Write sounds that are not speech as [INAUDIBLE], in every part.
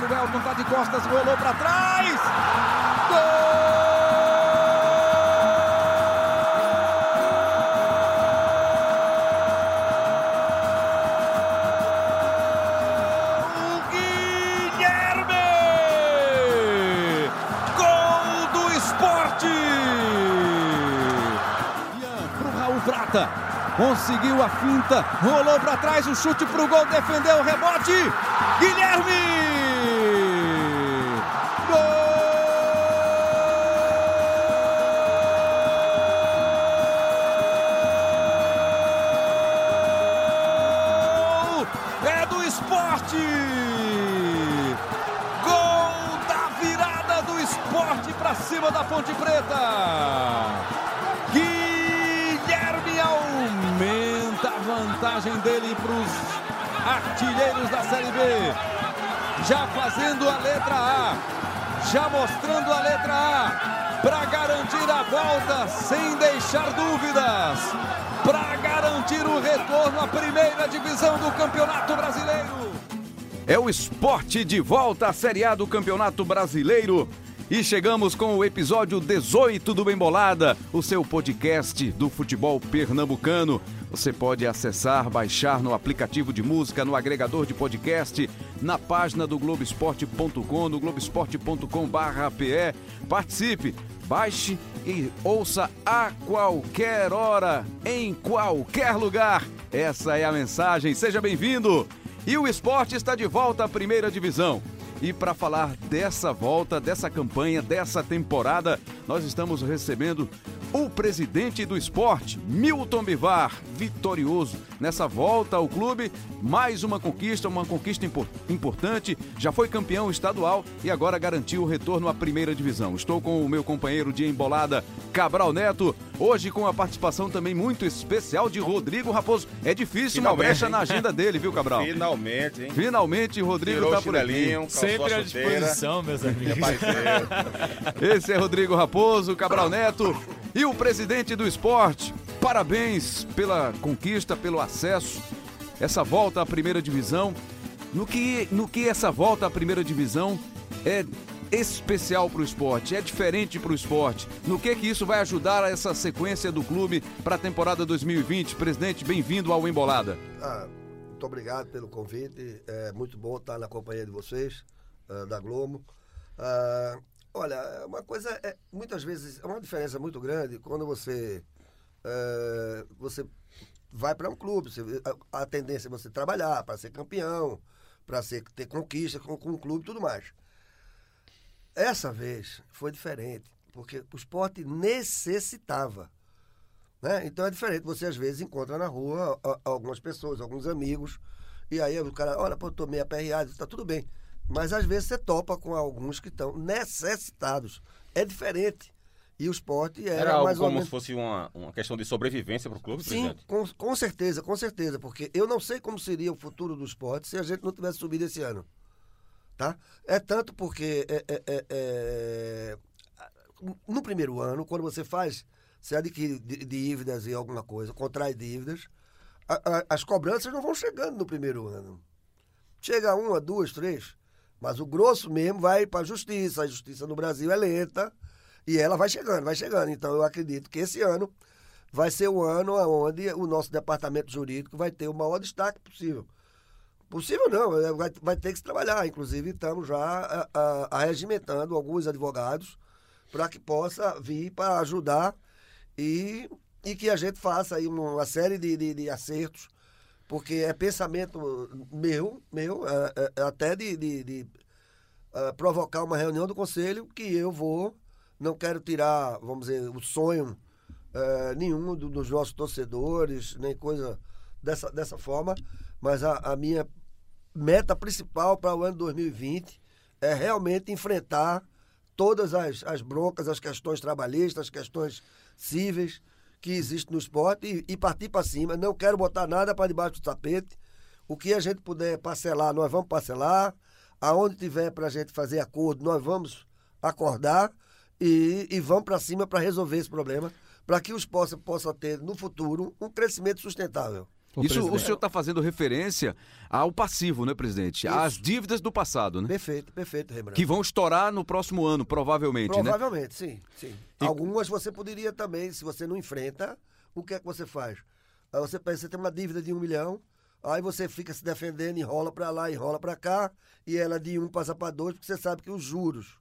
goleiro Elton tá de costas, rolou para trás. Gol! Conseguiu a finta, rolou para trás, o chute para o gol, defendeu o rebote. Guilherme! Ponte Preta! vantagem dele para os artilheiros da Série B. Já fazendo a letra A, já mostrando a letra A, para garantir a volta sem deixar dúvidas, para garantir o retorno à primeira divisão do Campeonato Brasileiro. É o esporte de volta à Série A do Campeonato Brasileiro. E chegamos com o episódio 18 do Bembolada, o seu podcast do futebol pernambucano. Você pode acessar, baixar no aplicativo de música, no agregador de podcast, na página do Globoesporte.com, no globoesporte.com/pe. Participe, baixe e ouça a qualquer hora, em qualquer lugar. Essa é a mensagem. Seja bem-vindo. E o esporte está de volta à primeira divisão. E para falar dessa volta, dessa campanha, dessa temporada, nós estamos recebendo o presidente do esporte, Milton Bivar, vitorioso nessa volta ao clube. Mais uma conquista, uma conquista importante. Já foi campeão estadual e agora garantiu o retorno à primeira divisão. Estou com o meu companheiro de embolada, Cabral Neto. Hoje com a participação também muito especial de Rodrigo Raposo. É difícil Finalmente, uma brecha hein? na agenda dele, viu, Cabral? Finalmente, hein? Finalmente, Rodrigo Tirou tá por aqui. Sempre à disposição, meus amigos. [LAUGHS] Esse é Rodrigo Raposo, Cabral Neto. E o presidente do esporte, parabéns pela conquista, pelo acesso, essa volta à primeira divisão. No que, no que essa volta à primeira divisão é especial para o esporte, é diferente para o esporte. No que que isso vai ajudar a essa sequência do clube para a temporada 2020? Presidente, bem-vindo ao Embolada. Ah, muito obrigado pelo convite. É muito bom estar na companhia de vocês, uh, da Globo. Uh, Olha, uma coisa é muitas vezes é uma diferença muito grande quando você é, você vai para um clube, você, a, a, tendência é você trabalhar para ser campeão, para ter conquista com, com um clube e tudo mais. Essa vez foi diferente, porque o esporte necessitava. Né? Então é diferente. Você às vezes encontra na rua algumas pessoas, alguns amigos, e aí o cara, olha, pô, eu tomei a PRA, está tudo bem. Mas às vezes você topa com alguns que estão necessitados. É diferente. E o esporte era, era algo mais como menos... se fosse uma, uma questão de sobrevivência para o clube, Sim, com, com certeza, com certeza. Porque eu não sei como seria o futuro do esporte se a gente não tivesse subido esse ano. Tá? É tanto porque é, é, é, é no primeiro ano, quando você faz, você adquire dívidas e alguma coisa, contrai dívidas, a, a, as cobranças não vão chegando no primeiro ano. Chega uma, duas, três. Mas o grosso mesmo vai para a justiça. A justiça no Brasil é lenta e ela vai chegando, vai chegando. Então eu acredito que esse ano vai ser o ano onde o nosso departamento jurídico vai ter o maior destaque possível. Possível não, é, vai, vai ter que se trabalhar. Inclusive, estamos já arregimentando alguns advogados para que possa vir para ajudar e, e que a gente faça aí uma série de, de, de acertos porque é pensamento meu, meu é, é, é até de, de, de é, provocar uma reunião do conselho que eu vou, não quero tirar, vamos dizer, o sonho é, nenhum do, dos nossos torcedores, nem coisa dessa, dessa forma, mas a, a minha meta principal para o ano 2020 é realmente enfrentar todas as, as broncas, as questões trabalhistas, as questões cíveis, que existe no esporte e, e partir para cima. Não quero botar nada para debaixo do tapete. O que a gente puder parcelar, nós vamos parcelar. Aonde tiver para a gente fazer acordo, nós vamos acordar e, e vamos para cima para resolver esse problema, para que o esporte possa ter no futuro um crescimento sustentável. Isso presidente. o senhor está fazendo referência ao passivo, né, presidente? Isso. Às dívidas do passado, né? Perfeito, perfeito, Rembrandt. Que vão estourar no próximo ano, provavelmente, provavelmente né? sim, sim. E... Algumas você poderia também, se você não enfrenta, o que é que você faz? Aí você pensa, você tem uma dívida de um milhão, aí você fica se defendendo, enrola para lá, enrola para cá, e ela de um passa para dois, porque você sabe que os juros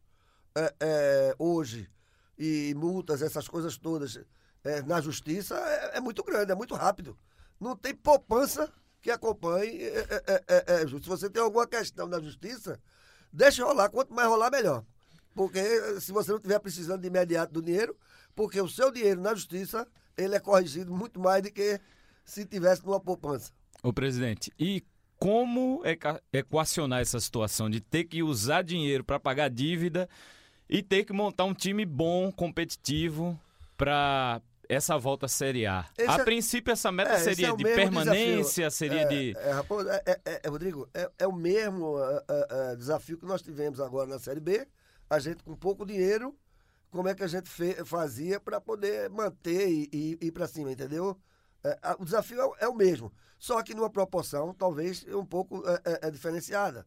é, é, hoje e multas, essas coisas todas é, na justiça é, é muito grande, é muito rápido não tem poupança que acompanhe. É, é, é, é, é se você tem alguma questão na justiça, deixe rolar. Quanto mais rolar, melhor. Porque se você não estiver precisando de imediato do dinheiro, porque o seu dinheiro na justiça, ele é corrigido muito mais do que se tivesse numa poupança. Ô, presidente, e como equacionar essa situação de ter que usar dinheiro para pagar dívida e ter que montar um time bom, competitivo, para essa volta à Série A. Esse a é... princípio, essa meta é, seria é de permanência, desafio. seria de. É, é, é Rodrigo, é, o mesmo desafio que nós tivemos agora na Série B. A gente com pouco dinheiro, como é que a gente fe, fazia para poder manter e, e, ir para cima, entendeu? o desafio é, o mesmo, só que numa proporção talvez um pouco é, diferenciada.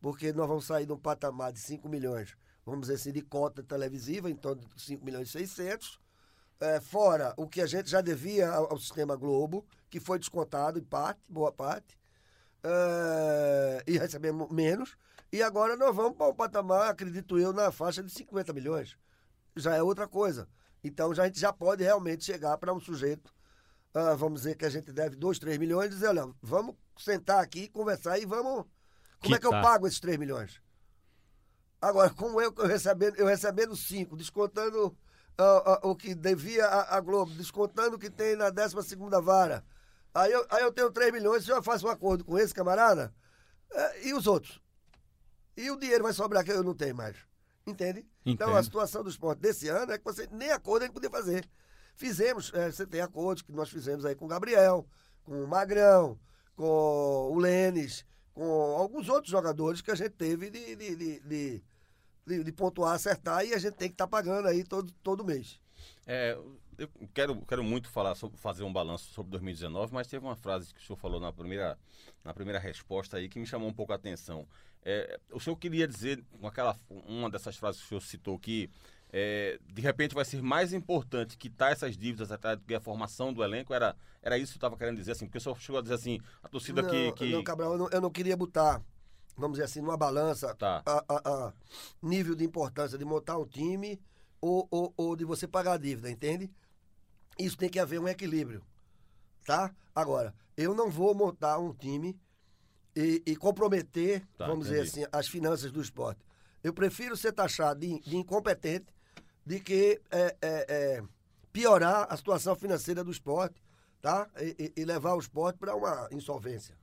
Porque nós vamos sair de um patamar de 5 milhões, vamos dizer assim, de cota televisiva, em torno de 5 milhões e 600 é, fora o que a gente já devia ao, ao, sistema Globo, que foi descontado em parte, boa parte, é, e recebemos menos. E agora nós vamos para o patamar, acredito eu, na faixa de 50 milhões. Já é outra coisa. Então já, a gente já pode realmente chegar para um sujeito, uh, vamos dizer que a gente deve 2, 3 milhões, e dizer, olha, vamos sentar aqui, conversar e vamos. Como é que eu pago esses 3 milhões? Agora, como eu, eu recebendo, eu recebendo 5, descontando uh, o que devia a, a, Globo, descontando o que tem na 12 vara. Aí eu, aí eu tenho 3 milhões, se eu faço um acordo com esse camarada, uh, e os outros? E o dinheiro vai sobrar que eu não tenho mais. Entende? Entendo. Então a situação do esporte desse ano é que você nem acordo a gente podia fazer. Fizemos, é, você tem acordos que nós fizemos aí com o Gabriel, com o Magrão, com o Lênis, com alguns outros jogadores que a gente teve de, de, de, de de, de pontuar, acertar e a gente tem que estar tá pagando aí todo, todo mês. É, eu quero, quero muito falar sobre, fazer um balanço sobre 2019, mas teve uma frase que o senhor falou na primeira, na primeira resposta aí que me chamou um pouco a atenção. É, o senhor queria dizer, com aquela, uma dessas frases que o senhor citou que é, de repente vai ser mais importante quitar essas dívidas do que a formação do elenco? Era, era isso que eu estava querendo dizer, assim, porque o senhor chegou a dizer assim, a torcida não, que, que... Não, Cabral, eu não, eu não queria botar vamos dizer assim, numa balança tá. a, a, a, nível de importância de montar um time ou, ou, ou, de você pagar a dívida, entende? Isso tem que haver um equilíbrio, tá? Agora, eu não vou montar um time e, e comprometer, tá, vamos entendi. dizer assim, as finanças do esporte. Eu prefiro ser taxado de, de incompetente de que é, é, é, piorar a situação financeira do esporte, tá? E, e levar o esporte para uma insolvência.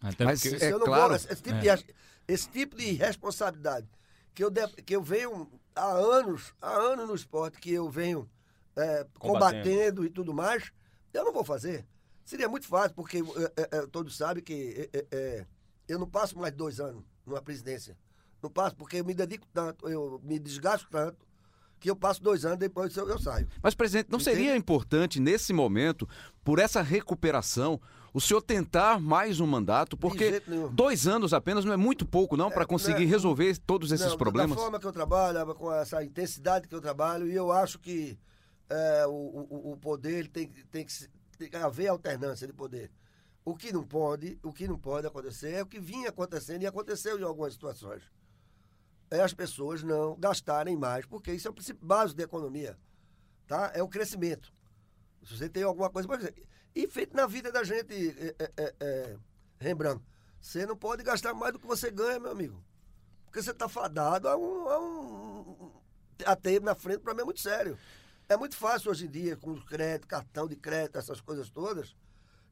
Até Mas porque, é claro, esse, tipo é. de, esse tipo de responsabilidade que eu, de, que eu venho há anos, há anos no esporte, que eu venho é, combatendo. combatendo. e tudo mais, eu não vou fazer. Seria muito fácil, porque é, é, é todos sabem que é, eu não passo mais dois anos numa presidência. Não passo, porque eu me dedico tanto, eu me desgasto tanto, que eu passo dois anos, depois eu, eu saio. Mas, presidente, não Entende? seria importante, nesse momento, por essa recuperação, o senhor tentar mais um mandato? Porque dois anos apenas não é muito pouco, não, para é, conseguir é, resolver todos esses não, problemas? Da forma que eu trabalho, com essa intensidade que eu trabalho, e eu acho que é, o, o, o, poder tem, tem, que, tem que haver alternância de poder. O que não pode, o que não pode acontecer é o que vinha acontecendo e aconteceu em algumas situações é as pessoas não gastarem mais, porque isso é o princípio básico da economia. Tá? É o crescimento. Se você tem alguma coisa para dizer. E feito na vida da gente, é, é, é, é, Rembrandt, você não pode gastar mais do que você ganha, meu amigo. Porque você está fadado a um, a um a ter na frente para mim é muito sério. É muito fácil hoje em dia, com crédito, cartão de crédito, essas coisas todas.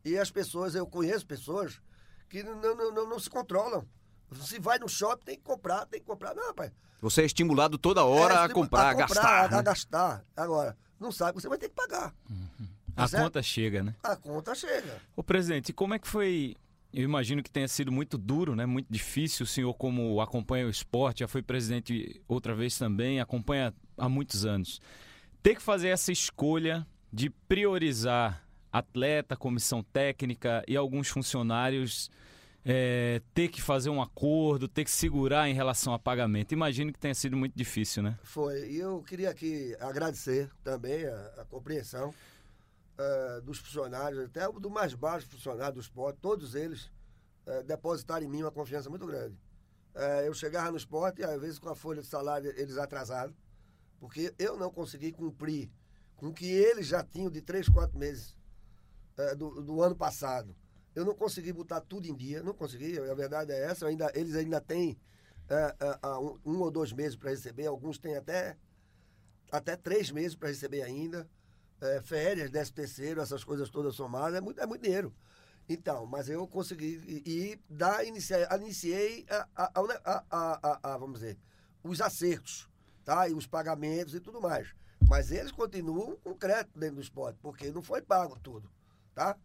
E as pessoas, eu conheço pessoas que não, não, não, não se controlam. Se vai no shopping, tem que comprar, tem que comprar. Não, rapaz. Você é estimulado toda hora é, a, comprar, a, comprar, a gastar. A, né? gastar. Agora, não sabe, você vai ter que pagar. Uhum. A certo? conta chega, né? A conta chega. O presidente, como é que foi eu imagino que tenha sido muito duro, né? Muito difícil. O senhor, como acompanha o esporte, já foi presidente outra vez também, acompanha há muitos anos. Ter que fazer essa escolha de priorizar atleta, comissão técnica e alguns funcionários é, ter que fazer um acordo, ter que segurar em relação a pagamento. Imagino que tenha sido muito difícil, né? Foi. E eu queria aqui agradecer também a, a compreensão uh, dos funcionários, até do mais baixo funcionário do esporte, todos eles uh, depositaram em mim uma confiança muito grande. Uh, eu chegava no esporte, às vezes com a folha de salário eles atrasaram, porque eu não consegui cumprir com o que eles já tinham de três, quatro meses do, do ano passado eu não consegui botar tudo em dia, não consegui, a verdade é essa. Ainda, eles ainda têm é, é, um, um, ou dois meses para receber, alguns têm até, até três meses para receber ainda. É, férias, décimo terceiro, essas coisas todas somadas, é muito, é muito dinheiro. Então, mas eu consegui e, dar, iniciei, iniciei a, a, a, a, vamos dizer, os acertos, tá? E os pagamentos e tudo mais. Mas eles continuam com crédito dentro do esporte, porque não foi pago tudo, tá?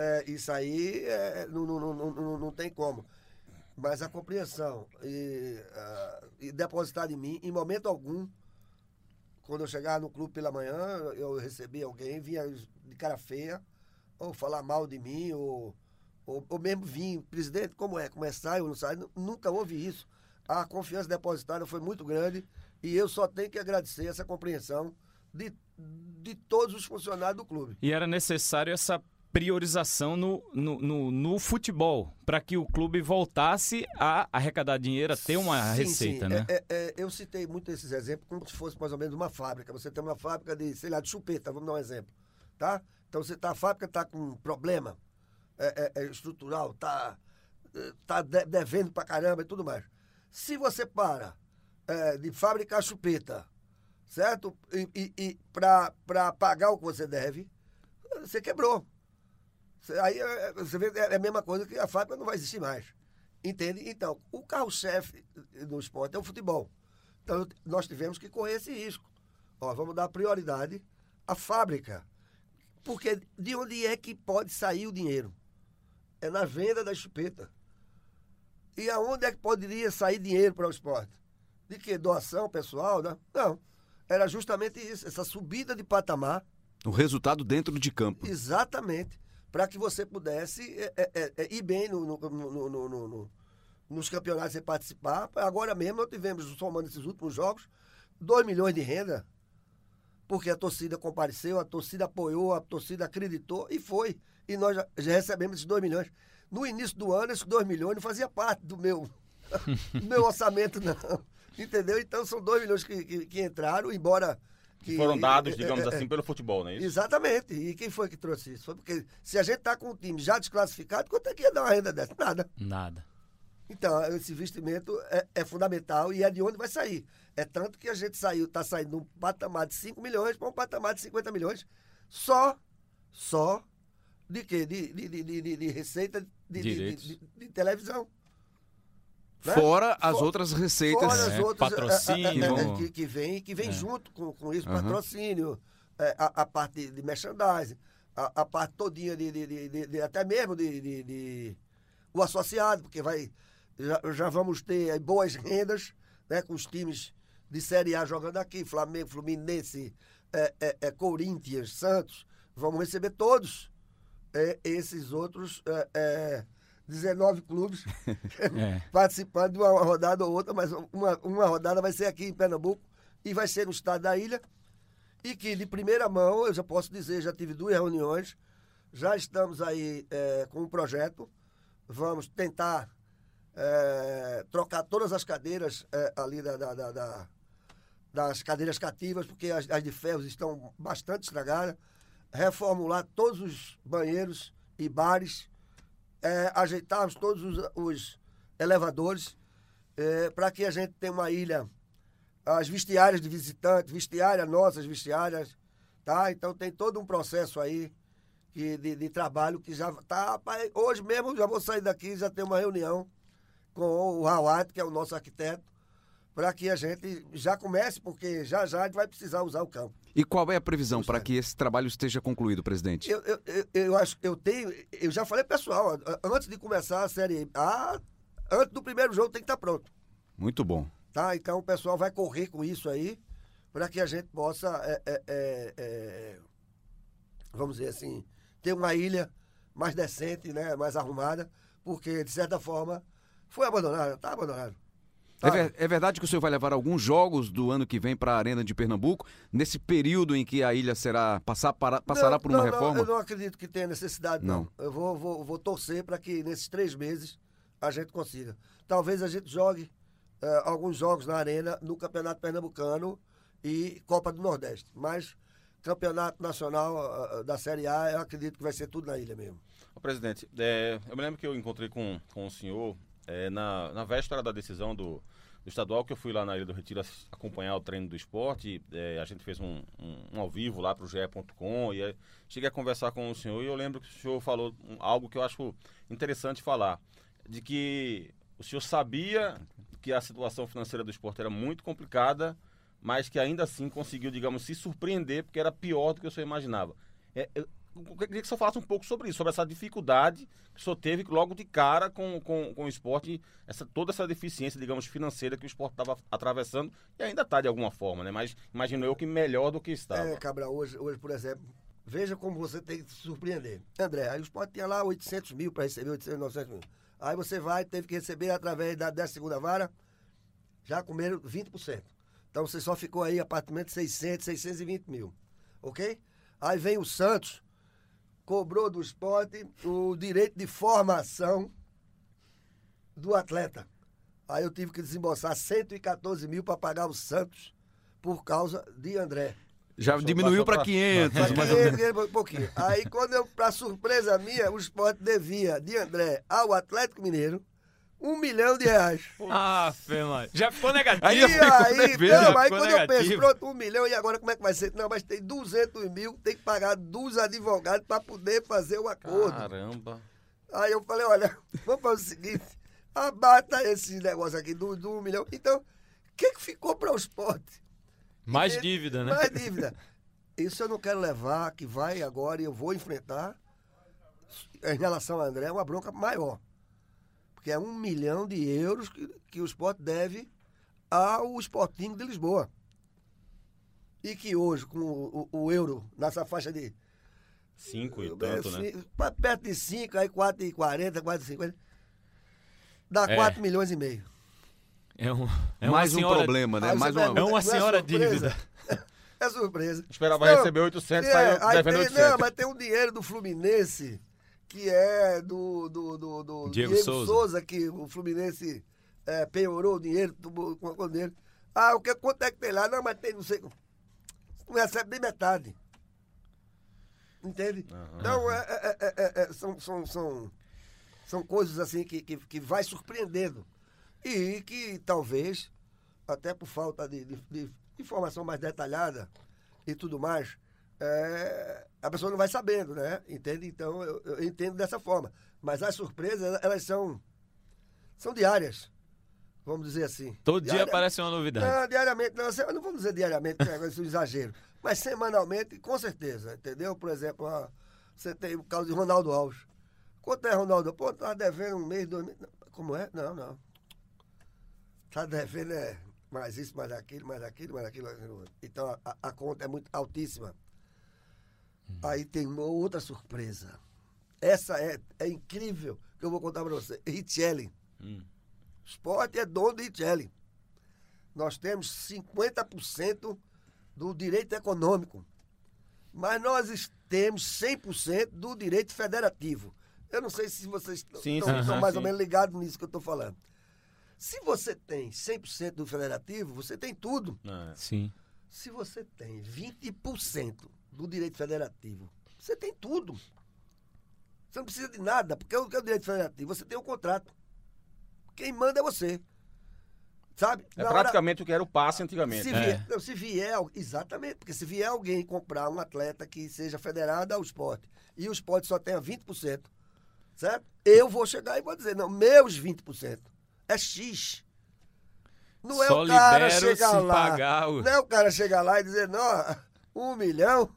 É, isso aí é, não, não, não, não, tem como. Mas a compreensão e, uh, e depositar em mim, em momento algum, quando eu chegava no clube pela manhã, eu recebia alguém, vinha de cara feia, ou falar mal de mim, ou, ou, ou mesmo vir, presidente, como é? Como é sai ou não sai? Nunca houve isso. A confiança depositada foi muito grande e eu só tenho que agradecer essa compreensão de, de todos os funcionários do clube. E era necessário essa priorização no, no, no, no futebol, para que o clube voltasse a arrecadar dinheiro, a ter uma sim, receita, sim. né? É, é, eu citei muito esses exemplos como se fosse mais ou menos uma fábrica. Você tem uma fábrica de, sei lá, de chupeta, vamos dar um exemplo, tá? Então você tá, a fábrica está com problema é, é, é, estrutural, tá, tá devendo para caramba e tudo mais. Se você para é, de fabricar chupeta, certo? E, e, e para pagar o que você deve, você quebrou. Aí é, é, você vê, é a mesma coisa que a fábrica não vai existir mais. Entende? Então, o carro-chefe do esporte é o futebol. Então, nós tivemos que correr esse risco. Ó, vamos dar prioridade à fábrica. Porque de onde é que pode sair o dinheiro? É na venda da chupeta. E aonde é que poderia sair dinheiro para o esporte? De que? Doação pessoal? Né? Não. Era justamente isso, essa subida de patamar. O resultado dentro de campo. Exatamente para que você pudesse é, é, é, é, ir bem no, no, no, no, nos campeonatos e participar. Agora mesmo nós tivemos, somando esses últimos jogos, 2 milhões de renda, porque a torcida compareceu, a torcida apoiou, a torcida acreditou e foi. E nós já, já recebemos esses 2 milhões. No início do ano, esses 2 milhões não fazia parte do meu, [LAUGHS] do meu orçamento, não. Entendeu? Então são 2 milhões que, que, que entraram, embora que foram dados, digamos é, é, assim, pelo futebol, não é isso? Exatamente. E quem foi que trouxe isso? Foi porque se a gente está com um time já desclassificado, quanto é que ia dar uma renda dessa? Nada. Nada. Então, esse investimento é, é, fundamental e é de onde vai sair. É tanto que a gente saiu, está saindo de um patamar de 5 milhões para um patamar de 50 milhões só, só de quê? De, de, de, de, de receita de, de, televisão. Né? Fora as For, outras receitas. Fora as é, outras, patrocínio. É, é, que, que, vem, que vem é. junto com, com isso, uhum. patrocínio, é, a, parte de merchandising, a, a parte todinha de, de, de, até mesmo de, de, o associado, porque vai já, já vamos ter boas rendas né, com os times de Série A jogando aqui, Flamengo, Fluminense, é, é, é, Corinthians, Santos, vamos receber todos esses outros 19 clubes [LAUGHS] é. [LAUGHS] participando de uma rodada ou outra, mas uma, uma rodada vai ser aqui em Pernambuco e vai ser no estado da ilha. E que de primeira mão, eu já posso dizer, já tive duas reuniões, já estamos aí é, com um projeto, vamos tentar é, trocar todas as cadeiras é, ali da, da, da, da, das cadeiras cativas, porque as, as de ferros estão bastante estragadas, reformular todos os banheiros e bares é, ajeitarmos todos os, os elevadores é, para que a gente tenha uma ilha, as vestiárias de visitantes, vestiárias nossas, vestiárias, tá? Então tem todo um processo aí que, de, de trabalho que já tá. Hoje mesmo já vou sair daqui já ter uma reunião com o Hawat, que é o nosso arquiteto, para que a gente já comece, porque já já a gente vai precisar usar o campo. E qual é a previsão para que esse trabalho esteja concluído, presidente? Eu, eu, eu, eu, acho eu tenho. Eu já falei, pessoal, antes de começar a série A, antes do primeiro jogo tem que estar tá pronto. Muito bom. Tá? Então o pessoal vai correr com isso aí, para que a gente possa, é, é, é, é, vamos dizer assim, ter uma ilha mais decente, né? mais arrumada, porque, de certa forma, foi abandonada, está abandonado. Tá. É, ver- é verdade que o senhor vai levar alguns jogos do ano que vem para a Arena de Pernambuco, nesse período em que a ilha será passar para- passará Não, por uma não, reforma? Não, eu não acredito que tenha necessidade, não. Não. Eu vou, vou, vou torcer para que nesses três meses a gente consiga. Talvez a gente jogue eh, alguns jogos na Arena no Campeonato Pernambucano e Copa do Nordeste. Mas Campeonato Nacional ah, da Série A, eu acredito que vai ser tudo na ilha mesmo. Ô, presidente, é, eu me lembro que eu encontrei com, com o senhor é, na, na véspera da decisão do, do estadual, que eu fui lá na Ilha do Retiro acompanhar o treino do esporte. é, a gente fez um, um- um ao vivo lá para o GE.com e cheguei a conversar com o senhor e eu lembro que o senhor falou algo que eu acho interessante falar, de que o senhor sabia que a situação financeira do esporte era muito complicada, mas que ainda assim conseguiu, digamos, se surpreender, porque era pior do que o senhor imaginava. É, eu queria que senhor falasse um pouco sobre isso, sobre essa dificuldade que o senhor teve logo de cara com, com, com o esporte, essa, toda essa deficiência, digamos, financeira que o esporte estava atravessando e ainda está de alguma forma, né? Mas imagino eu que melhor do que estava. É, Cabral, hoje, hoje, por exemplo, veja como você tem que se surpreender. André, aí o Sport tinha lá 800 mil para receber, 800, 900 mil. Aí você vai, teve que receber através da 10 segunda vara, já comeram 20%. Então você só ficou aí apartamento de 600, 620 mil, ok? Aí vem o Santos, cobrou do esporte o direito de formação do atleta. Aí eu tive que desembolsar 114 mil para pagar o Santos por causa de André. Já senhor diminuiu para pra- 500, Só que mais ou menos. ele- ele- um pouquinho. Aí, quando eu, pra surpresa minha, o esporte devia de André ao Atlético Mineiro um milhão de reais. Ah, Fê, mano. Já ficou negativo. Aí E aí, não, ficou aí quando eu penso, negativo. pronto, um milhão, e agora como é que vai ser? Não, mas tem 200 mil, tem que pagar dos advogados para poder fazer o acordo. Caramba. Aí eu falei, olha, [LAUGHS] vamos fazer o seguinte, abata esse negócio aqui do, do um milhão. Então, o que, que ficou para o esporte? Mais dívida, né? Mais dívida. [LAUGHS] Isso eu não quero levar, que vai agora e eu vou enfrentar. Em relação a André, é uma bronca maior. Porque é um milhão de euros que, que o esporte deve ao Sporting de Lisboa. E que hoje, com o, o- o euro nessa faixa de. Cinco e tanto, né? assim, pa- Perto de 5, aí 4,40, 4,50. Dá É. 4 milhões e meio. É, um, é uma mais um senhora- problema, né? Aí Mais uma... É uma não senhora surpresa? dívida. [LAUGHS] É surpresa. Esperava Não, receber 800, É, saiu aí devendo tem- 800. Não, mas tem um dinheiro do Fluminense, que é do, do, do, do Diego Souza. que o Fluminense é, penhorou o dinheiro, tomou com o dinheiro. Ah, o que, quanto é que tem lá? Não, mas tem, não sei. Não recebe nem metade. Entende? Então, é, é- é- é- é- são, são, são, são coisas assim que, que, que vai surpreendendo. E que talvez, até por falta de, de- de informação mais detalhada e tudo mais, é, a pessoa não vai sabendo, né? Entende? Então, eu, eu entendo dessa forma. Mas as surpresas, elas são, são diárias. Vamos dizer assim. Todo dia aparece uma novidade. não, diariamente, não, não vamos dizer diariamente, que é isso um exagero. Mas semanalmente, com certeza, entendeu? Por exemplo, você tem o caso de Ronaldo Alves. Quanto é Ronaldo? Pô, tá devendo um mês, dois meses. Como é? Não, não. Tá devendo é mais isso, mais aquilo, mais aquilo, mais aquilo. Então a, a conta é muito altíssima. Aí tem uma outra surpresa. Essa é, é incrível que eu vou contar para você. Richelli. Hum. Esporte é dono de Richelli. Nós temos 50% do direito econômico. Mas nós temos 100% do direito federativo. Eu não sei se vocês estão Sim, estão- sim, estão sim, mais sim. ou menos ligados nisso que eu estou falando. Se você tem 100% do federativo, você tem tudo. É. Sim. Se você tem 20% do direito federativo, você tem tudo. Você não precisa de nada, porque o que é o direito federativo? Você tem um contrato. Quem manda é você. Sabe? É Na hora- praticamente o que era o passe antigamente. se né? vier, não, se vier, exatamente, porque se vier alguém comprar um atleta que seja federado ao esporte e o esporte só tenha 20%, certo? Eu vou chegar e vou dizer, não, meus 20%. É X. Não é Só o cara chegar lá. pagar o- Não é o cara chegar lá e dizer, não, um milhão,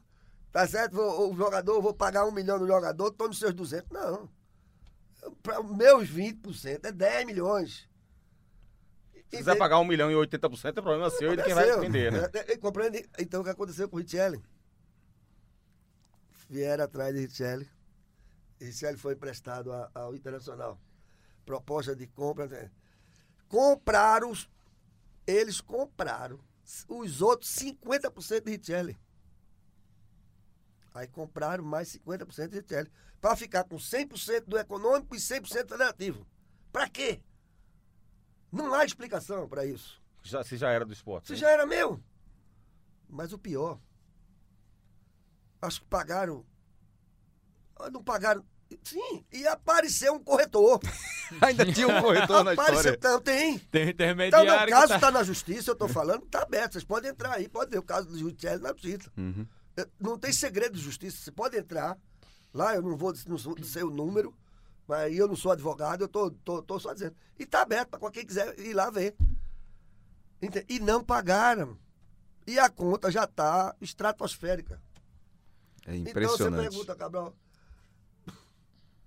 tá certo? Vou- o jogador, vou pagar um milhão no jogador, tome seus 200. Não. Para meus 20% é 10 milhões. Se quiser pagar 1 milhão e 80% é problema seu e de quem vai vender, né? É, é, Compreende? Então o que aconteceu com o Richelli? Vieram atrás de Richelli. Richelli foi emprestado ao Internacional. Proposta de compra. né? Compraram, eles compraram os outros 50% de Richelli. Aí compraram mais 50% de Richelli. Para ficar com 100% do econômico e 100% federativo. Para quê? Não há explicação para isso. Já, se já era do esporte. Isso né? já era meu. Mas o pior, acho que pagaram. Ah, Não pagaram. Sim, e apareceu um corretor. [LAUGHS] Ainda tinha um corretor na apareceu, história. não, tem. Tem Então, intermediário. meu que caso tá- está na justiça, eu estou falando, está aberto. Vocês podem entrar aí, pode ver o caso do Judiciário na justiça. Uhum. Não tem segredo de justiça, você pode entrar. Lá eu não vou não sei o número, mas eu não sou advogado, eu tô, tô, tô só dizendo. E está aberto para quem quiser ir lá ver. E não pagaram. E a conta já está estratosférica. É Então você impressionante. pergunta, Cabral,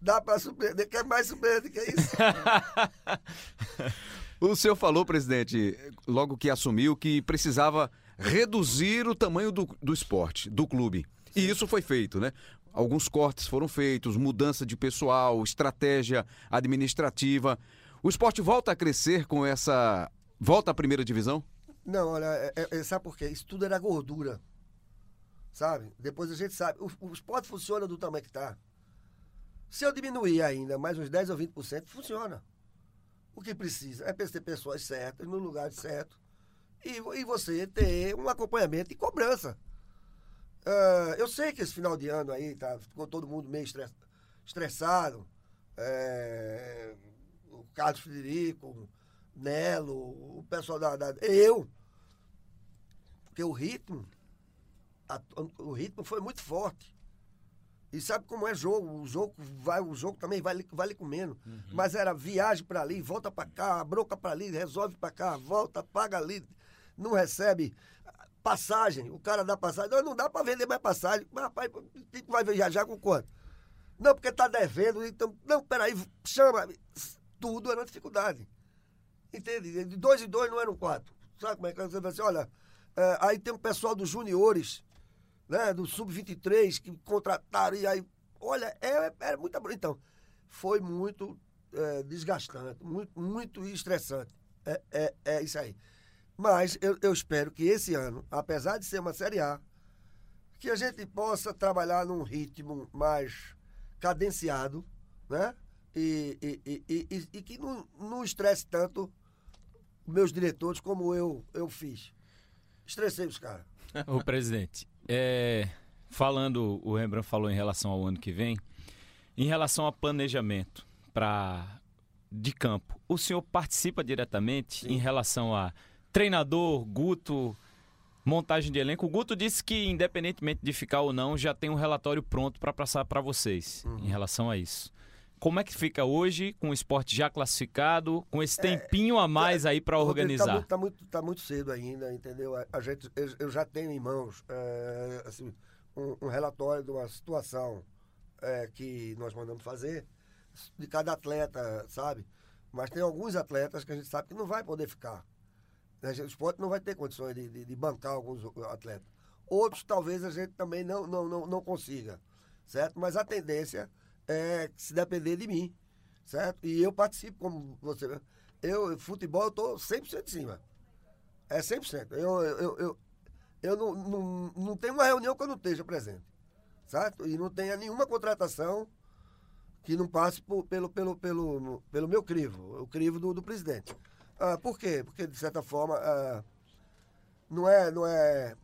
dá para surpreender? Quer mais surpreender que isso? [LAUGHS] O senhor falou, presidente, logo que assumiu, que precisava reduzir o tamanho do, do esporte, do clube. E isso foi feito, né? Alguns cortes foram feitos, mudança de pessoal, estratégia administrativa. O esporte volta a crescer com essa. Volta à primeira divisão? Não, olha, é- é- sabe por quê? Isso tudo era gordura. Sabe? Depois a gente sabe. O, o esporte funciona do tamanho que está. Se eu diminuir ainda mais uns 10 ou 20%, funciona. O que precisa é ter pessoas certas, no lugar certo, e, e você ter um acompanhamento e cobrança. Ah, eu sei que esse final de ano aí tá, ficou todo mundo meio estress- estressado. É, o Carlos Frederico, Nelo, o pessoal da, da- Eu. Porque o ritmo. a- o ritmo foi muito forte. E sabe como é jogo? O jogo, vai, o jogo também vai, vai lhe comendo. Mas era viagem para ali, volta para cá, bronca para ali, resolve para cá, volta, paga ali, não recebe passagem. O cara dá passagem. Não, não dá para vender mais passagem. Mas, rapaz, vai viajar com quanto? Não, porque tá devendo. Então, não, peraí, chama. Tudo era uma dificuldade. Entende? De dois em dois não eram quatro. Sabe como é que você vai assim? Olha, é, aí tem o pessoal dos juniores, né? Do Sub-23, que contrataram e aí. Olha, é, era muita. Então, foi muito é, desgastante, muito, muito estressante. É, é, é isso aí. Mas eu, eu espero que esse ano, apesar de ser uma Série A, que a gente possa trabalhar num ritmo mais cadenciado, né? E, e, e, e, que não, não estresse tanto meus diretores como eu, eu fiz. Estressei os caras. [LAUGHS] O presidente, é, falando, o Rembrandt falou em relação ao ano que vem, em relação a planejamento para de campo, o senhor participa diretamente em relação a treinador, Guto, montagem de elenco? O Guto disse que, independentemente de ficar ou não, já tem um relatório pronto para passar para vocês em relação a isso. Como é que fica hoje com o esporte já classificado, com esse tempinho a mais aí para Rodrigo, organizar? Tá muito, tá muito, tá muito cedo ainda, entendeu? A, a gente, eu, eu já tenho em mãos é, assim, um, um relatório de uma situação é, que nós mandamos fazer de cada atleta, sabe? Mas tem alguns atletas que a gente sabe que não vai poder ficar. Gente- O esporte não vai ter condições de, de- de bancar alguns atletas. Outros talvez a gente também não, não, não, não consiga, certo? Mas a tendência é se depender de mim, certo? E eu participo, como você. Eu, futebol, eu tô 100% em cima. É 100%. Eu, eu, eu, eu, eu não, não, não tenho uma reunião que eu não esteja presente, certo? E não tenha nenhuma contratação que não passe por- pelo, pelo, pelo, pelo meu crivo, o crivo do, do presidente. Ah, por quê? Porque, de certa forma, não, é, não é.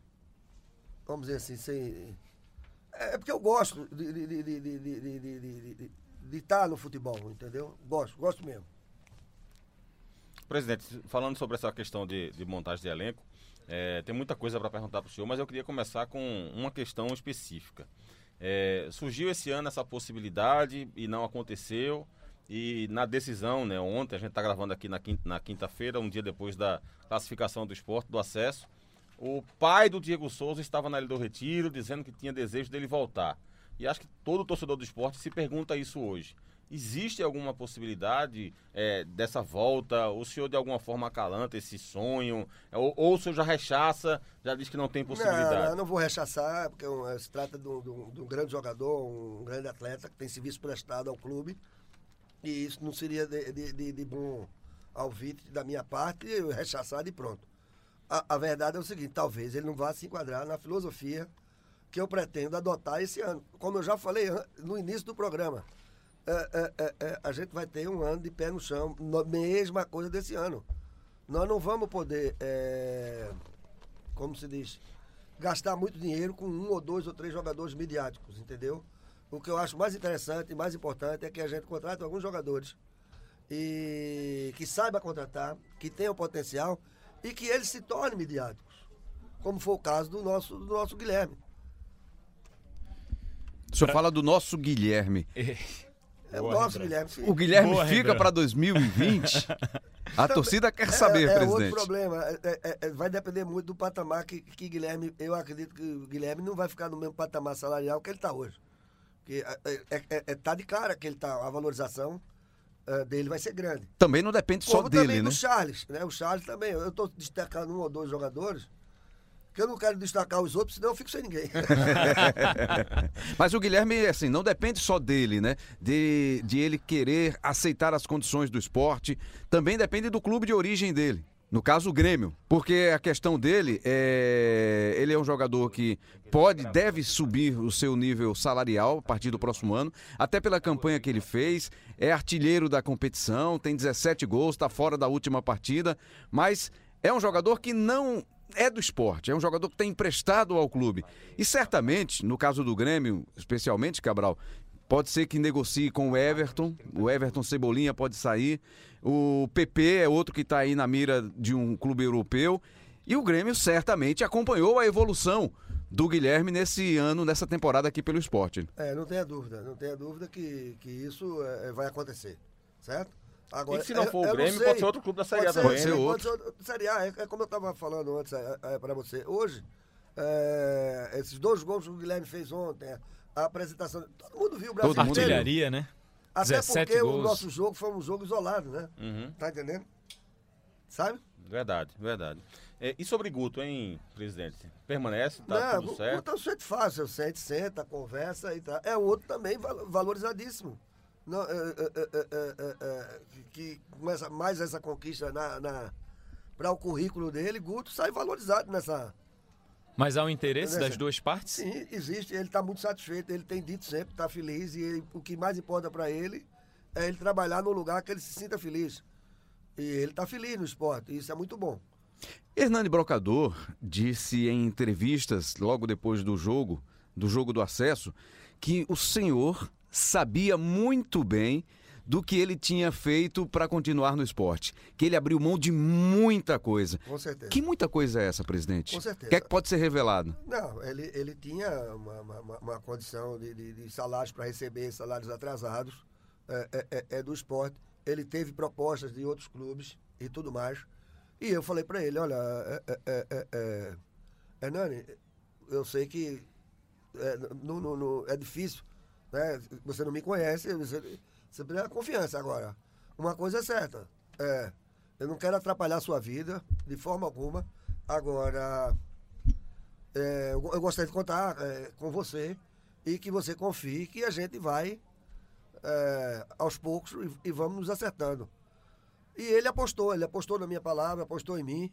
Vamos dizer assim, sem. É porque eu gosto de estar no futebol, entendeu? Gosto, gosto mesmo. Presidente, falando sobre essa questão de, de montagem de elenco, é, tem muita coisa para perguntar para o senhor, mas eu queria começar com uma questão específica. É, surgiu esse ano essa possibilidade e não aconteceu. E na decisão, né, ontem, a gente está gravando aqui na quinta- na quinta-feira, um dia depois da classificação do esporte, do acesso, o pai do Diego Souza estava na Ilha do Retiro, dizendo que tinha desejo dele voltar. E acho que todo torcedor do esporte se pergunta isso hoje. Existe alguma possibilidade é, dessa volta? O senhor de alguma forma acalanta esse sonho? Ou, ou o senhor já rechaça, já diz que não tem possibilidade? Não, não, não vou rechaçar, porque um, se trata de, um, de um, grande jogador, um grande atleta que tem serviço prestado ao clube. E isso não seria de, de, de, de bom alvite da minha parte, eu rechaçar e pronto. A, a verdade é o seguinte, talvez ele não vá se enquadrar na filosofia que eu pretendo adotar esse ano. Como eu já falei no início do programa, é, é, é, é, a gente vai ter um ano de pé no chão, no, mesma coisa desse ano. Nós não vamos poder, é, como se diz, gastar muito dinheiro com um ou dois ou três jogadores midiáticos, entendeu? O que eu acho mais interessante e mais importante é que a gente contrate alguns jogadores e que saiba contratar, que tenham potencial e que eles se tornem midiáticos, como foi o caso do nosso, do nosso Guilherme. O senhor fala do nosso Guilherme. [LAUGHS] É o nosso Guilherme. Sim. O Guilherme Boa fica para 2020. [LAUGHS] A torcida quer saber, é, é presidente. outro problema. É, é, é, vai depender muito do patamar que, que Guilherme. Eu acredito que o Guilherme não vai ficar no mesmo patamar salarial que ele está hoje. Porque é, é, tá de cara que ele tá. A valorização uh, dele vai ser grande. Também não depende Como só dele, também né? do Charles, né? O Charles também. Eu estou destacando um ou dois jogadores que eu não quero destacar os outros, senão eu fico sem ninguém. [LAUGHS] Mas o Guilherme, assim, não depende só dele, né? De, de ele querer aceitar as condições do esporte. Também depende do clube de origem dele. No caso, o Grêmio. Porque a questão dele é. Ele é um jogador que pode, deve subir o seu nível salarial a partir do próximo ano, até pela campanha que ele fez. É artilheiro da competição, tem 17 gols, está fora da última partida, mas é um jogador que não é do esporte, é um jogador que tem emprestado ao clube. E certamente, no caso do Grêmio, especialmente, Cabral, pode ser que negocie com o Everton, o Everton Cebolinha pode sair, o PP é outro que está aí na mira de um clube europeu, e o Grêmio certamente acompanhou a evolução do Guilherme nesse ano, nessa temporada aqui pelo esporte. É, não tenha dúvida, não tenha dúvida que, que isso é, vai acontecer, certo? Agora, e se não for o Grêmio, pode ser outro clube da Série A também. Pode ser outro. Pode ser Série A, é, é, como eu estava falando antes é, é para você. Hoje, é, esses dois gols que o Guilherme fez ontem, a apresentação. Todo mundo viu o Brasil. Toda artilharia, né? Até porque gols. o nosso jogo foi um jogo isolado, né? Uhum. Tá entendendo? Sabe? Verdade, verdade. É, e sobre Guto, hein, presidente? Permanece? Tá não, tudo certo? Guto é um sujeito fácil. Sente, senta, conversa e tá. É outro também valorizadíssimo não, é é, é, é, que começa mais essa conquista na, na para o currículo dele, Guto sai valorizado nessa. Mas há um interesse das duas partes? Sim, existe. Ele está muito satisfeito. Ele tem dito sempre, está feliz. E ele, o que mais importa para ele é ele trabalhar no lugar que ele se sinta feliz. E ele está feliz no esporte. Isso é muito bom. Hernani Brocador disse em entrevistas logo depois do jogo, do jogo do acesso, que o senhor sabia muito bem do que ele tinha feito para continuar no esporte. Que ele abriu mão de muita coisa. Com certeza. Que muita coisa é essa, presidente? Com certeza. O que é que pode ser revelado? Não, ele, ele tinha uma, uma, uma condição de, de, de salários para receber, salários atrasados é, é, é, é, do esporte. Ele teve propostas de outros clubes e tudo mais. E eu falei para ele, olha, é, é, é, é, Hernani, eu sei que é, no, no, no, é difícil né? Você não me conhece, você, você precisa confiança agora. Uma coisa é certa, é, eu não quero atrapalhar a sua vida de forma alguma. Agora, é, eu, eu, gostaria de contar é, com você e que você confie que a gente vai é, aos poucos e, e, vamos nos acertando. E ele apostou, ele apostou na minha palavra, apostou em mim.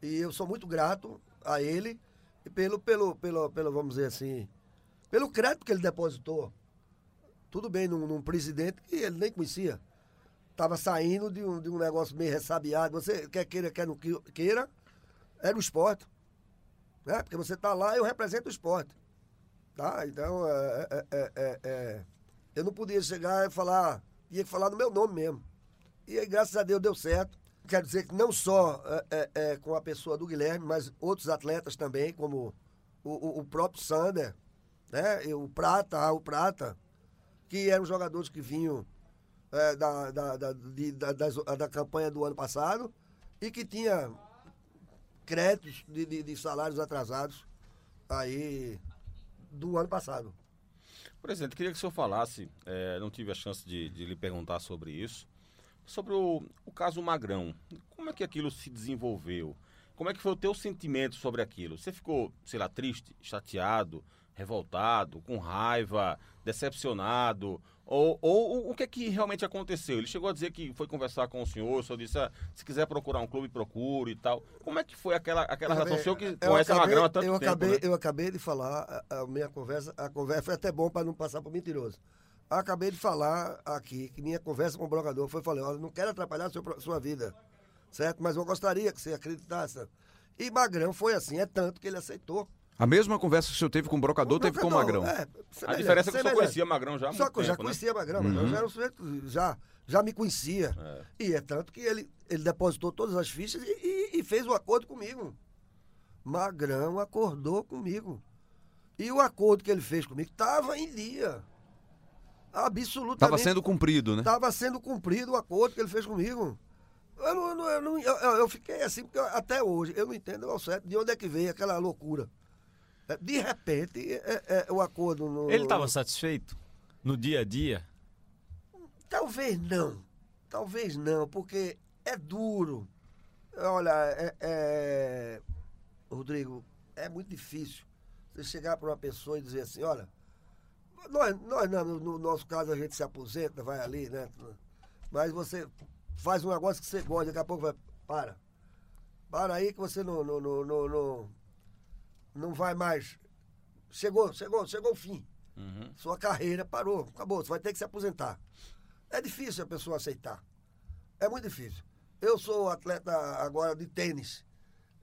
E eu sou muito grato a ele pelo, pelo, pelo, pelo vamos dizer assim, pelo crédito que ele depositou tudo bem, num, num presidente que ele nem conhecia. Estava saindo de um, de um negócio meio ressabiado. Você quer queira, quer não queira, era o esporte. Né? Porque você está lá, eu represento o esporte. Tá? Então, é, é, é, é, eu não podia chegar e falar, que falar no meu nome mesmo. E aí, graças a Deus, deu certo. Quero dizer que não só com a pessoa do Guilherme, mas outros atletas também, como o, o, o próprio Sander, né? o Prata, o Prata, que eram jogadores que vinham é, da, da, da, de, da, da, campanha do ano passado e que tinha créditos de, de, de salários atrasados aí do ano passado. Presidente, queria que o senhor falasse, é, não tive a chance de, de lhe perguntar sobre isso, sobre o, o caso Magrão. Como é que aquilo se desenvolveu? Como é que foi o teu sentimento sobre aquilo? Você ficou, sei lá, triste, chateado, revoltado, com raiva, decepcionado? Ou, ou, o que é que realmente aconteceu? Ele chegou a dizer que foi conversar com o senhor, o senhor disse, ah, se quiser procurar um clube, procure e tal. Como é que foi aquela, aquela relação? O senhor que conhece acabei, a Magrão há tanto eu tempo, acabei, né? Eu acabei de falar, a, a minha conversa, a conversa foi até bom para não passar por mentiroso. Acabei de falar aqui que minha conversa com o brocador foi, falei, olha, não quero atrapalhar a sua, sua vida, certo? Mas eu gostaria que você acreditasse. E Magrão foi assim, é tanto que ele aceitou. A mesma conversa que o senhor teve com o brocador, teve com o Magrão. É, A diferença é que o senhor conhecia Magrão já há Só que eu já tempo, né? conhecia Magrão, Magrão já era um sujeito, já, já me conhecia. É. E é tanto que ele, ele depositou todas as fichas e, e- e fez o acordo comigo. Magrão acordou comigo. E o acordo que ele fez comigo estava em dia. Absolutamente. Estava sendo cumprido, né? Estava sendo cumprido o acordo que ele fez comigo. Eu, não, eu não- eu, eu- fiquei assim, porque até hoje eu não entendo ao certo de onde é que veio aquela loucura. De repente, é, é, o acordo. No, Ele estava satisfeito no dia a dia? Talvez não. Talvez não, porque é duro. Olha, é, é- Rodrigo, é muito difícil você chegar para uma pessoa e dizer assim, olha, nós, nós não, no, no nosso caso a gente se aposenta, vai ali, né? Mas você faz um negócio que você gosta, daqui a pouco vai. Para. Para aí que você não, não, não, não, não, vai mais. Chegou, chegou, chegou o fim. Uhum. Sua carreira parou, acabou, você vai ter que se aposentar. É difícil a pessoa aceitar. É muito difícil. Eu sou atleta agora de tênis.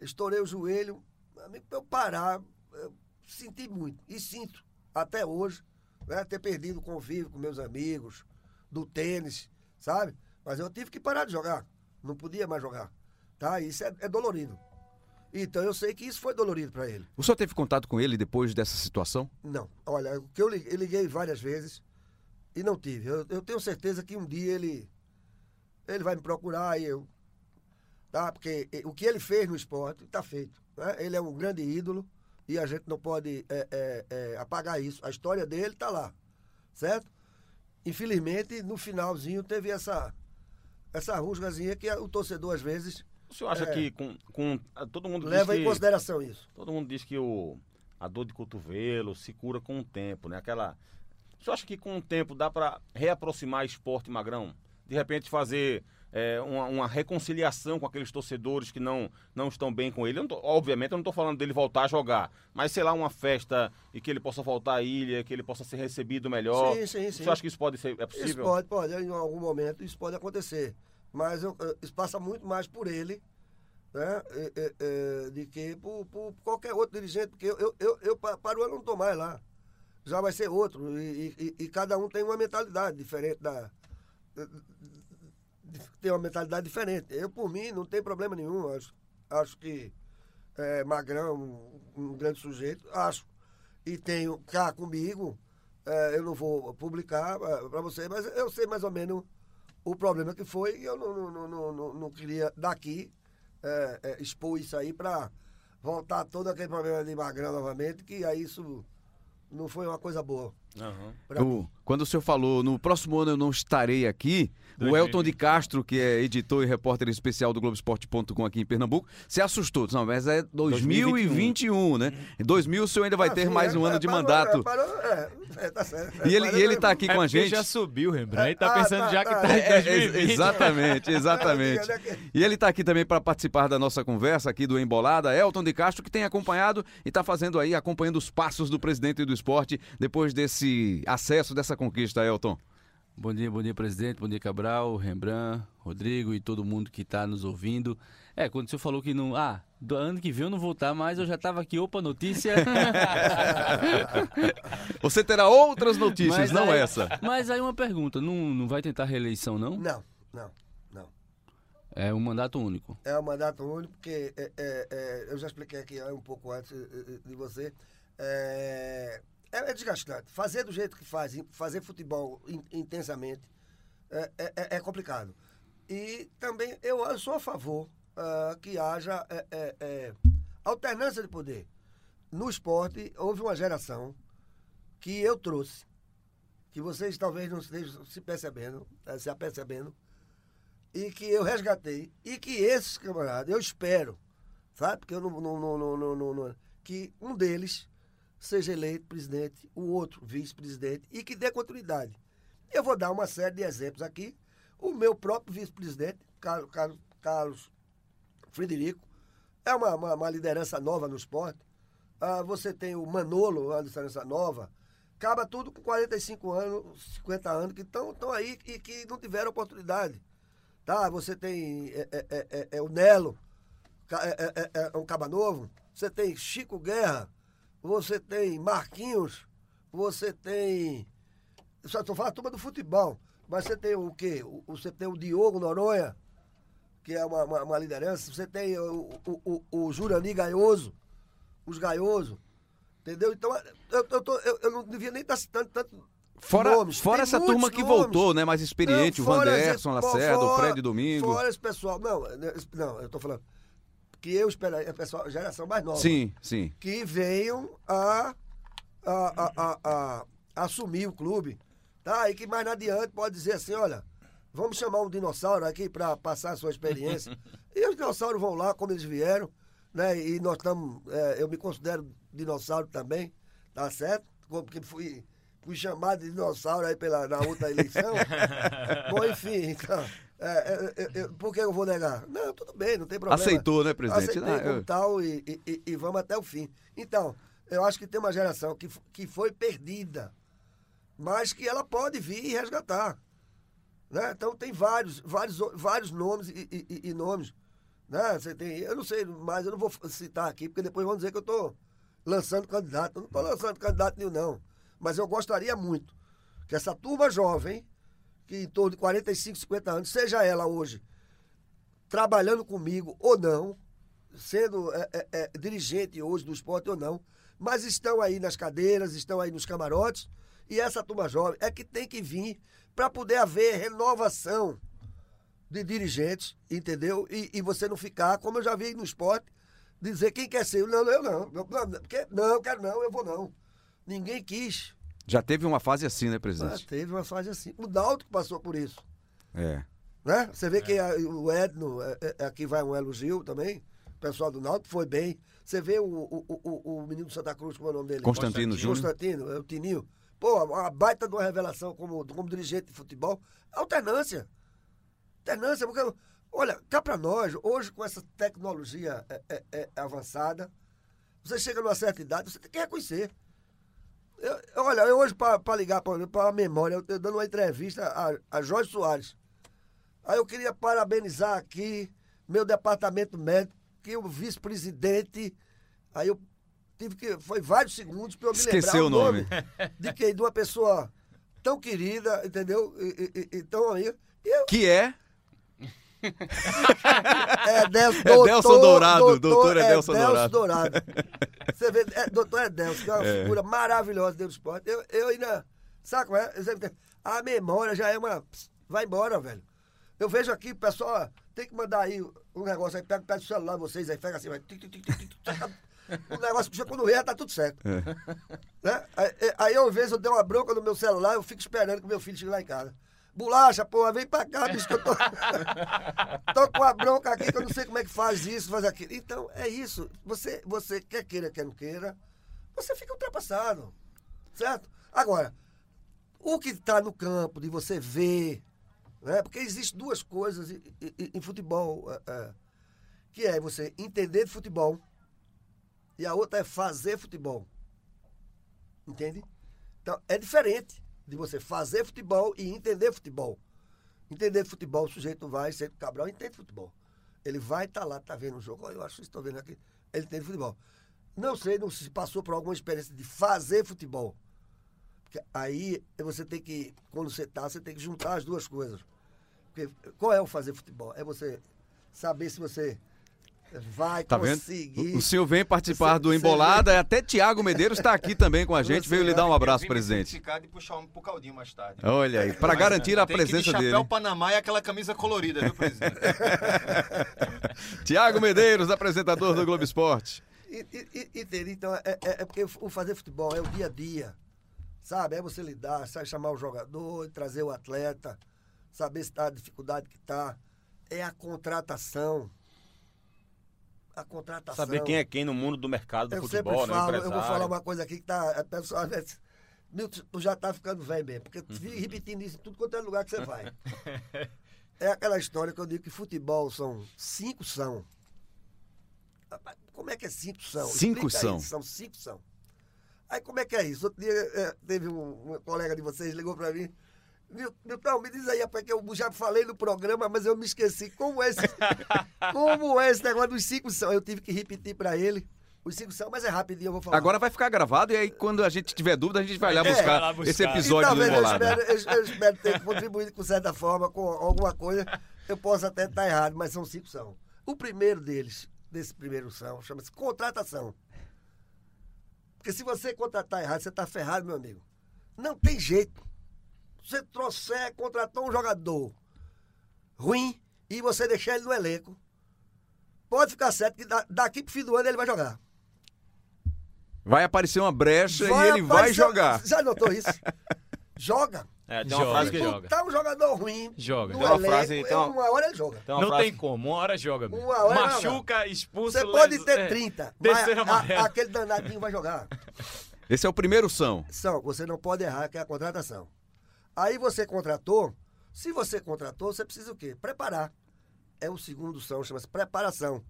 Estourei o joelho. Amigo, pra eu parar, eu senti muito. E sinto, até hoje, né, ter perdido o convívio com meus amigos, do tênis, sabe? Mas eu tive que parar de jogar. Não podia mais jogar. Tá? Isso é, é dolorido. Então eu sei que isso foi dolorido para ele. O senhor teve contato com ele depois dessa situação? Não. Olha, o que eu liguei, eu liguei várias vezes e não tive. Eu, eu tenho certeza que um dia ele ele vai me procurar e eu tá? Porque o que ele fez no esporte está feito. né? Ele é um grande ídolo e a gente não pode é, é, é, apagar isso. A história dele está lá, certo? Infelizmente no finalzinho teve essa essa rusgazinha que o torcedor às vezes O senhor acha É. que com, com ah, todo mundo leva em que, consideração isso. todo mundo diz que o a dor de cotovelo se cura com o tempo, né? Aquela O senhor acha que com o tempo dá para reaproximar esporte magrão? De repente fazer é, uma, uma reconciliação com aqueles torcedores que não, não estão bem com ele. Eu tô- obviamente, eu não estou falando dele voltar a jogar, mas sei lá, uma festa e que ele possa voltar à ilha, que ele possa ser recebido melhor. Sim, sim, O sim. senhor acha que isso pode ser é Isso possível? pode, pode. Em algum momento isso pode acontecer. Mas eu, eh, isso passa muito mais por ele né, eh, eh, eh, de que por, por qualquer outro dirigente. Porque eu, eu, eu, eu pa- para o não estou mais lá. Já vai ser outro. E, e- e cada um tem uma mentalidade diferente da. Tem uma mentalidade diferente. Eu, por mim, não tem problema nenhum. Acho, acho que é, Magrão, um, um grande sujeito, acho. E tenho cá comigo, é, eu não vou publicar para você, mas eu sei mais ou menos o problema que foi e eu não, não, não, não, não- queria daqui é, é, expor isso aí para voltar todo aquele problema de Magrão novamente, que aí isso não foi uma coisa boa. Aham. pra. O- quando o senhor falou, no próximo ano eu não estarei aqui, o Elton de Castro, que é editor e repórter especial do Globoesporte.com aqui em Pernambuco, se assustou. Disse, Não, mas é 2021, né? Em 2000 o senhor ainda vai Ah, ter sim, mais é, um é, ano de parou, mandato. É, parou, é, é, tá certo. E ele, e ele é, tá aqui É com a gente. já subiu, Rembrandt. Ele tá Ah, pensando tá, já que tá. tá em É, é, 2020. exatamente, exatamente. [LAUGHS] É que- E ele está aqui também para participar da nossa conversa aqui do Embolada, Elton de Castro, que tem acompanhado e está fazendo aí, acompanhando os passos do presidente do esporte depois desse acesso, dessa conquista, Elton. Bom dia, bom dia, presidente. Bom dia, Cabral, Rembrandt, Rodrigo e todo mundo que está nos ouvindo. É, quando o senhor falou que não. Ah, do ano que vem eu não vou estar mais, eu já estava aqui. Opa, notícia. [LAUGHS] Você terá outras notícias, Mas não aí- essa. Mas aí uma pergunta: não, não vai tentar reeleição, não? Não, não, não. É um mandato único. É um mandato único, porque é, é, é, eu já expliquei aqui um pouco antes eh, eh, de você. É, é, é desgastante. Fazer do jeito que faz, fazer futebol in- intensamente, é, é- é- é complicado. E também eu, eu sou a favor ah, que haja é, é, alternância de poder. No esporte, houve uma geração que eu trouxe, que vocês talvez não estejam se percebendo, eh, se apercebendo, e que eu resgatei, e que esses camaradas, eu espero, sabe? Porque eu não, não, não, não, não- não- que um deles seja eleito presidente, o outro vice-presidente, e que dê continuidade. Eu vou dar uma série de exemplos aqui. O meu próprio vice-presidente, Carlos, Carlos, Carlos Frederico, é uma, uma, uma liderança nova no esporte. Ah, você tem o Manolo, uma liderança nova. Acaba tudo com 45 anos, 50 anos, que estão aí e que não tiveram oportunidade. Tá? Você tem é, é, é, é, é o Nelo, é, é um caba novo. Você tem Chico Guerra. Você tem Marquinhos. Você tem. Eu Só estou falando a turma do futebol. Mas você tem o quê? O- Você tem o Diogo Noronha, que é uma, uma, uma liderança. Você tem o, o, o, o Jurani Gaioso, os Gaioso. Entendeu? Então, eu, eu, tô- eu, eu não devia nem estar citando tanto. Fora, nomes. fora Tem essa turma que nomes. voltou, né? Mais experiente, Não, o Vanderson, esse- Lacerda, o fora- Fred Domingo. Fora esse pessoal. Não, não, eu tô falando. Que eu espero, é pessoal, geração mais nova. Sim, sim. Que venham a, a, a, a, a assumir o clube. Tá? E que mais adiante pode dizer assim: olha, vamos chamar um dinossauro aqui para passar a sua experiência. [LAUGHS] e os dinossauros vão lá, como eles vieram. Né? E nós estamos. eu me considero dinossauro também, tá certo? Porque fui, fui chamado de dinossauro aí pela, na outra eleição. [LAUGHS] Bom, enfim, então. É, é, é, é, por que eu vou negar? Não, tudo bem, não tem problema. Aceitou, né, presidente? Aceitei como eu- tal e, e- e- vamos até o fim. Então, eu acho que tem uma geração que, que foi perdida, mas que ela pode vir e resgatar. Né? Então tem vários, vários, vários nomes e- e nomes. Né? Você tem, eu não sei, mas eu não vou citar aqui, porque depois vão dizer que eu estou lançando candidato. Eu não estou lançando candidato nenhum, não. Mas eu gostaria muito que essa turma jovem, que em torno de 45, 50 anos, seja ela hoje trabalhando comigo ou não, sendo é, é, é, dirigente hoje do esporte ou não, mas estão aí nas cadeiras, estão aí nos camarotes, e essa turma jovem é que tem que vir para poder haver renovação de dirigentes, entendeu? E, e você não ficar, como eu já vi no esporte, dizer quem quer ser. Não, eu não. Eu, não, porque, não, eu quero não, eu vou não. Ninguém quis. Já teve uma fase assim, né, Ah, presidente? teve uma fase assim. O Náutico passou por isso. É. Né? Você vê que a- o Edno, é, é, aqui vai um elogio também, o pessoal do Náutico foi bem. Você vê o, o, o, o menino do Santa Cruz, como é o nome dele? Constantino Júnior. Constantino, é o Tininho. Pô, uma baita de uma revelação como, como dirigente de futebol. Alternância. Alternância, porque, olha, cá pra nós, hoje com essa tecnologia é, é, é, avançada, você chega numa certa idade, você tem que reconhecer. Eu- olha, eu hoje, para ligar para a memória, eu tô dando uma entrevista a, a Jorge Soares. Aí eu queria parabenizar aqui meu departamento médico, que o vice-presidente. Aí eu tive que. Foi vários segundos para eu me Esqueceu lembrar o nome. [LAUGHS] de quem? De uma pessoa tão querida, entendeu? E, e, e tão amiga. E eu, Que é é Delson, Edelson Dourado, doutor Edelson Dourado. Você vê, é, doutor Edelson, que é uma figura maravilhosa dentro do esporte. Eu, eu ainda. Sabe como é? A memória já é uma. Vai embora, velho. Eu vejo aqui, o pessoal, tem que mandar aí um negócio aí, pega, pega o celular vocês aí, pega assim, vai. O negócio que quando vier, tá tudo certo. Né? Aí, aí, às vezes, eu dei uma bronca no meu celular, eu fico esperando que meu filho chegue lá em casa. Bolacha, porra, vem pra cá, bicho, que eu tô. [LAUGHS] tô com a bronca aqui que eu não sei como é que faz isso, faz aquilo. Então, é isso. Você, você quer queira, quer não queira, você fica ultrapassado. Certo? Agora, o que está no campo, de você ver, né? porque existem duas coisas em, em- em futebol, é, é, que é você entender de futebol e a outra é fazer futebol. Entende? Então, é diferente de você fazer futebol e entender futebol. Entender futebol, o sujeito vai, sempre Cabral entende futebol. Ele vai estar lá, tá vendo o jogo, eu acho que estou vendo aqui. Ele entende futebol. Não sei não se passou por alguma experiência de fazer futebol. Porque aí você tem que, quando você está, você tem que juntar as duas coisas. Porque qual é o fazer futebol? É você saber se você vai Tá vendo? conseguir. O, o senhor vem participar Você- do Embolada, e [LAUGHS] até Tiago Medeiros está aqui também com a gente. Você Veio lhe é- dar um abraço, presidente. de puxar um pro caldinho mais tarde. Olha aí, para garantir a Tem que presença de chapéu dele. Panamá e aquela camisa colorida, viu, presidente? [LAUGHS] Tiago Medeiros, apresentador do Globo Esporte. E- e- e- Entende? Então, é, é- é porque o fazer futebol é o dia a dia. Sabe? É você lidar, sabe chamar o jogador, trazer o atleta, saber se tá a dificuldade que tá. É a contratação. A contratação. Saber quem é quem no mundo do mercado do eu futebol, sempre né? falo, eu Empresário. vou falar uma coisa aqui que tá. A pessoa às vezes. Milton, tu já tá ficando velho mesmo, porque tu vive repetindo isso em tudo quanto é lugar que você vai. [LAUGHS] É aquela história que eu digo que futebol são cinco são. Como é que é cinco são? Cinco Explica são. aí, são cinco são. Aí como é que é isso? Outro dia eh, teve um, um colega de vocês ligou pra mim. Mil- Milton, me diz aí, rapaz, que eu já falei no programa, mas eu me esqueci. Como é esse, [LAUGHS] como é esse negócio dos cinco são? Eu tive que repetir pra ele. Os cinco são, mas é rapidinho, eu vou falar. Agora vai ficar gravado e aí quando a gente tiver dúvida a gente vai lá É, buscar, vai lá buscar. esse episódio do talvez eu Embolada. espero, eu, eu espero ter contribuído com certa forma com alguma coisa. Eu posso até estar errado, mas são cinco são. O primeiro deles, desse primeiro são, chama-se contratação. Porque se você contratar errado, você está ferrado, meu amigo. Não tem jeito. Você trouxer, contratou um jogador ruim e você deixar ele no elenco, pode ficar certo que da- daqui pro fim do ano ele vai jogar. Vai aparecer uma brecha Vai e ele vai aparecer- jogar. Já notou isso? [LAUGHS] Joga. É, tem uma Joga, frase que. joga. Tá um jogador ruim. Joga. Tem uma elenco, frase, tem uma- uma hora ele joga. Tem Não frase- tem como, uma hora joga. meu. Uma hora Machuca, expulso. Você pode ter é, 30, mas Terceiro a- aquele danadinho vai jogar. Esse é o primeiro são. São, você não pode errar, que é a contratação. Aí você contratou, se você contratou, você precisa o quê? Preparar. É o segundo são, chama-se preparação.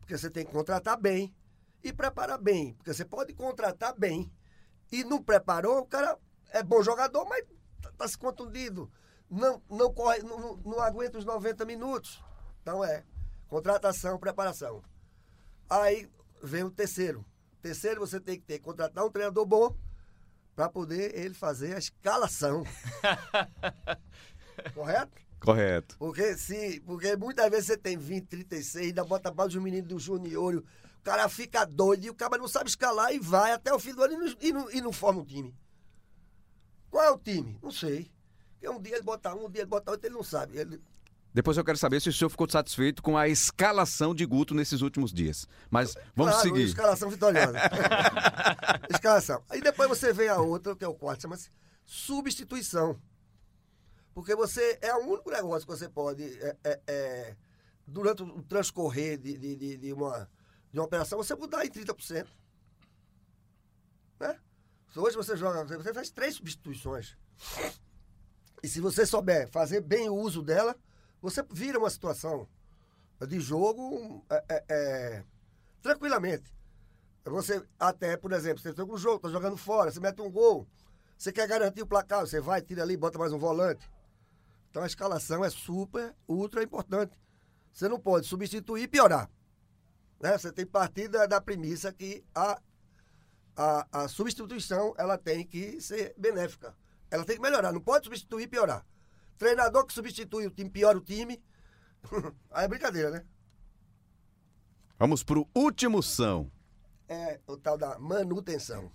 Porque você tem que contratar bem e preparar bem. Porque você pode contratar bem e não preparou, o cara é bom jogador, mas tá, tá se contundido. Não, não, corre, não- não aguenta os 90 minutos. Então é contratação, preparação. Aí vem o terceiro. Terceiro, você tem que ter contratar um treinador bom para poder ele fazer a escalação. [LAUGHS] Correto? Correto. Porque se, porque muitas vezes você tem 20, 36, ainda bota mais os meninos do junior, o cara fica doido e o cara não sabe escalar e vai até o fim do ano e não, e não, e não forma um time. Qual é o time? Não sei. Porque um dia ele bota um, um dia ele bota outro, ele não sabe. Ele, Depois eu quero saber se o senhor ficou satisfeito com a escalação de Guto nesses últimos dias. Mas vamos Claro, seguir. Escalação vitoriosa. [LAUGHS] escalação. Aí depois você vem a outra, que é o quarto, chama-se substituição. Porque você é o único negócio que você pode, é, é, é, durante o transcorrer de, de, de, de uma, de uma operação, você mudar em 30%. Né? Se Hoje você joga, você faz três substituições. E se você souber fazer bem o uso dela, você vira uma situação de jogo é, é, é, tranquilamente. Você até, por exemplo, você tem um jogo, tá jogando fora, você mete um gol, você quer garantir o placar, você vai, tira ali, bota mais um volante. Então a escalação é super, ultra importante. Você não pode substituir e piorar. Né? Você tem que partir da, da premissa que a, a, a substituição ela tem que ser benéfica. Ela tem que melhorar, não pode substituir e piorar. Treinador que substitui o time, piora o time. [LAUGHS] Aí é brincadeira, né? Vamos pro último são. é o tal da manutenção.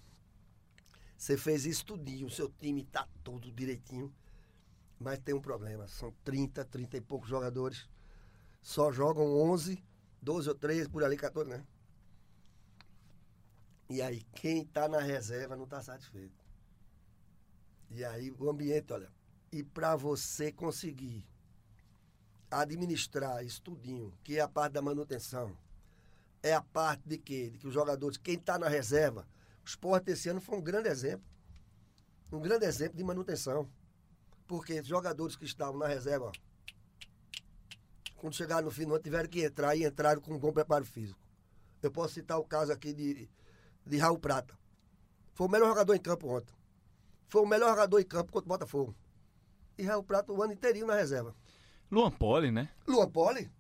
Você fez isso tudinho, o seu time tá todo direitinho, mas tem um problema. São 30, 30 e poucos jogadores. Só jogam 11, 12 ou 13, por ali, 14, né? E aí, quem tá na reserva não tá satisfeito. E aí, o ambiente, olha. E para você conseguir administrar isso tudinho, que é a parte da manutenção, é a parte de quê? De que os jogadores, quem está na reserva, o esporte esse ano foi um grande exemplo. Um grande exemplo de manutenção. Porque os jogadores que estavam na reserva, quando chegaram no ano, tiveram que entrar e entraram com um bom preparo físico. Eu posso citar o caso aqui de, de Raul Prata. Foi o melhor jogador em campo ontem. Foi o melhor jogador em campo contra o Botafogo. E Raul Prata o ano inteirinho na reserva. Luan Poli, né? Luan Poli,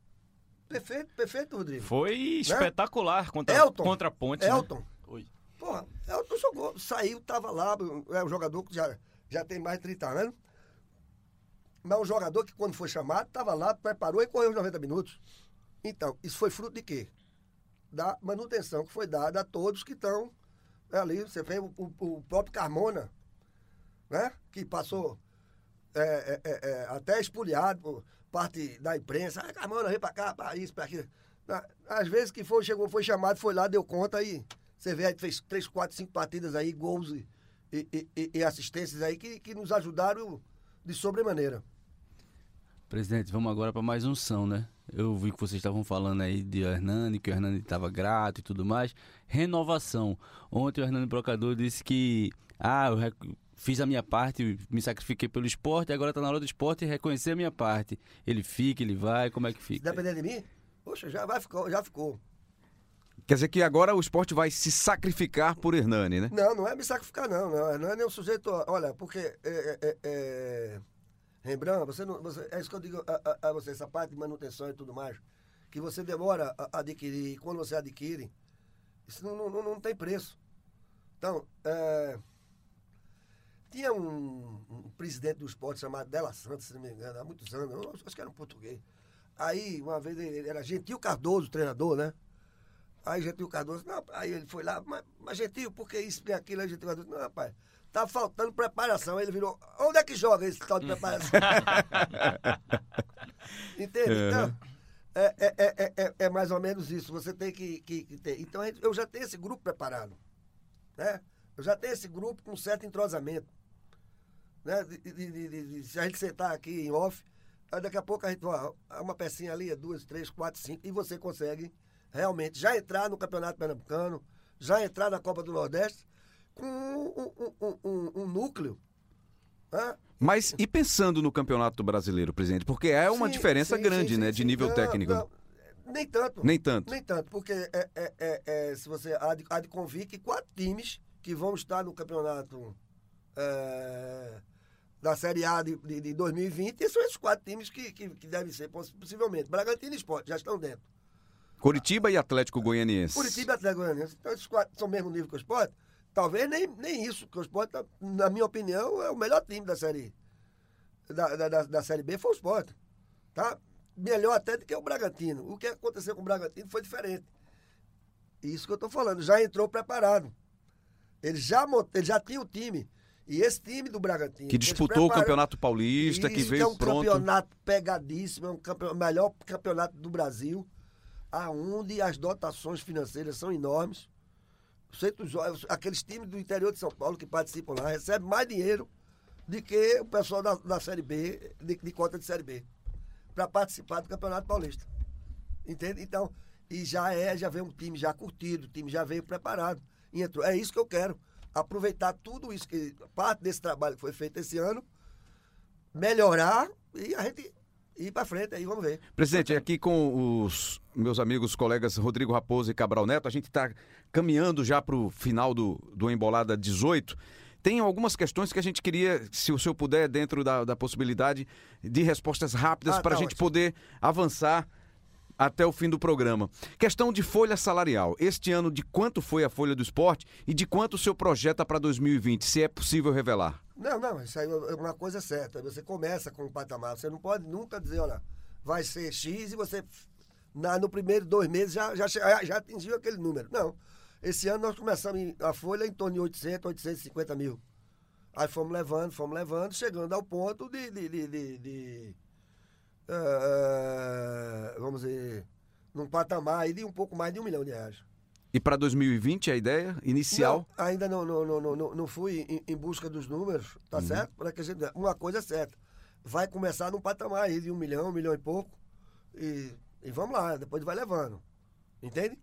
perfeito, perfeito, Rodrigo. Foi espetacular contra, Elton. contra a ponte. né? Elton. Oi. Porra, Elton jogou, saiu, tava lá, é um jogador que já, já tem mais de 30 anos. Mas um jogador que quando foi chamado, tava lá, preparou e correu os 90 minutos. Então, isso foi fruto de quê? Da manutenção que foi dada a todos que estão ali. Você vê o, o- o próprio Carmona, né? Que passou é, é, é, é, até espoliado por parte da imprensa. Ah, Carmona, vem pra cá, pra isso, pra aquilo. Às vezes que foi, chegou, foi chamado, foi lá, deu conta e você vê aí, fez três, quatro, cinco partidas aí, gols e, e, e- e- assistências aí que, que nos ajudaram de sobremaneira. Presidente, vamos agora para mais um são, né? Eu vi que vocês estavam falando aí de Hernani, que o Hernani estava grato e tudo mais. Renovação. Ontem o Hernani Brocador disse que, ah, eu fiz a minha parte, me sacrifiquei pelo esporte, agora está na hora do esporte reconhecer a minha parte. Ele fica, ele vai, como é que Se fica? depender de mim, poxa, já, vai, ficou, já ficou. Quer dizer que agora o esporte vai se sacrificar por Hernani, né? Não, não é me sacrificar, não. Não, não é o sujeito. Olha, porque. É, é, é, é, Rembrandt, você não. Você, é isso que eu digo a, a- a você, essa parte de manutenção e tudo mais. Que você demora a a adquirir. E quando você adquire, isso não, não, não tem preço. Então, é, tinha um, um presidente do esporte chamado Della Santos, se não me engano, há muitos anos, acho que era um português. Aí, uma vez, ele era Gentil Cardoso, treinador, né? Aí Gentil Cardoso, não, aí ele foi lá, mas, mas Gentil, por que isso, que aquilo? Aí Gentil Cardoso, não, rapaz, tá faltando preparação. Aí ele virou, onde é que joga esse tal de preparação? [LAUGHS] Entende? Então, é, é, é, é, é- é mais ou menos isso. Você tem que, que, que ter. Então, eu já tenho esse grupo preparado. Né? Eu já tenho esse grupo com certo entrosamento. Né? De- de- de- de- a gente sentar aqui em off, daqui a pouco a gente vai, uma pecinha ali, é duas, três, quatro, cinco, e você consegue realmente já entrar no Campeonato Pernambucano, já entrar na Copa do Nordeste com um, um- um- um- núcleo. Né? Mas e pensando no Campeonato Brasileiro, presidente? Porque é uma Sim, diferença sim, grande, sim, né, de nível Não, técnico. não, nem tanto. Nem tanto. Nem tanto, porque é, é- é- é, se você há de, há de convir que quatro times que vão estar no campeonato é, da Série A de, de, de 2020, e são esses quatro times que, que, que devem ser, poss- possivelmente. Bragantino e Sport já estão dentro. Curitiba e Atlético Goianiense. Curitiba e Atlético Goianiense. Então, esses quatro são o mesmo nível que o Sport. Talvez nem, nem isso, porque o Sport, tá, na minha opinião, é o melhor time da Série da, da, da, da série B foi o Sport. Tá? Melhor até do que o Bragantino. O que aconteceu com o Bragantino foi diferente. Isso que eu estou falando. Já entrou preparado. Ele já, ele já tinha o time. E esse time do Bragantino. Que disputou o Campeonato Paulista, que isso veio é um pronto. campeonato pegadíssimo, é um campeonato, melhor campeonato do Brasil, aonde as dotações financeiras são enormes. Aqueles times do interior de São Paulo que participam lá recebem mais dinheiro do que o pessoal da, da Série B, de, de cota de Série B, para participar do Campeonato Paulista. Entende? Então, e já é, já vem um time já curtido, o time já veio preparado. E entrou. É isso que eu quero. Aproveitar tudo isso, que parte desse trabalho que foi feito esse ano, melhorar e a gente ir para frente aí, vamos ver. Presidente, aqui com os meus amigos, colegas Rodrigo Raposo e Cabral Neto, a gente está caminhando já para o final do, do Embolada 18. Tem algumas questões que a gente queria, se o senhor puder, dentro da, da possibilidade de respostas rápidas, Ah, para a tá gente ótimo. poder avançar até o fim do programa. Questão de folha salarial. Este ano, de quanto foi a folha do esporte e de quanto o senhor projeta para 2020, se é possível revelar? Não, não, isso aí é uma coisa certa. Você começa com um patamar. Você não pode nunca dizer, olha, vai ser X e você, na, no primeiro dois meses, já, já, já, atingiu aquele número. Não. Esse ano nós começamos a folha em torno de 800, 850 mil. Aí fomos levando, fomos levando, chegando ao ponto de. de, de, de- eh, vamos dizer, num patamar aí de um pouco mais de um milhão de reais. E para 2020, a ideia inicial? Não, ainda não, não, não, não, não- fui em, em busca dos números, tá Uhum. certo? Para que a gente, uma coisa é certa. Vai começar num patamar aí de um milhão, um milhão e pouco. E, e vamos lá, depois vai levando. Entende?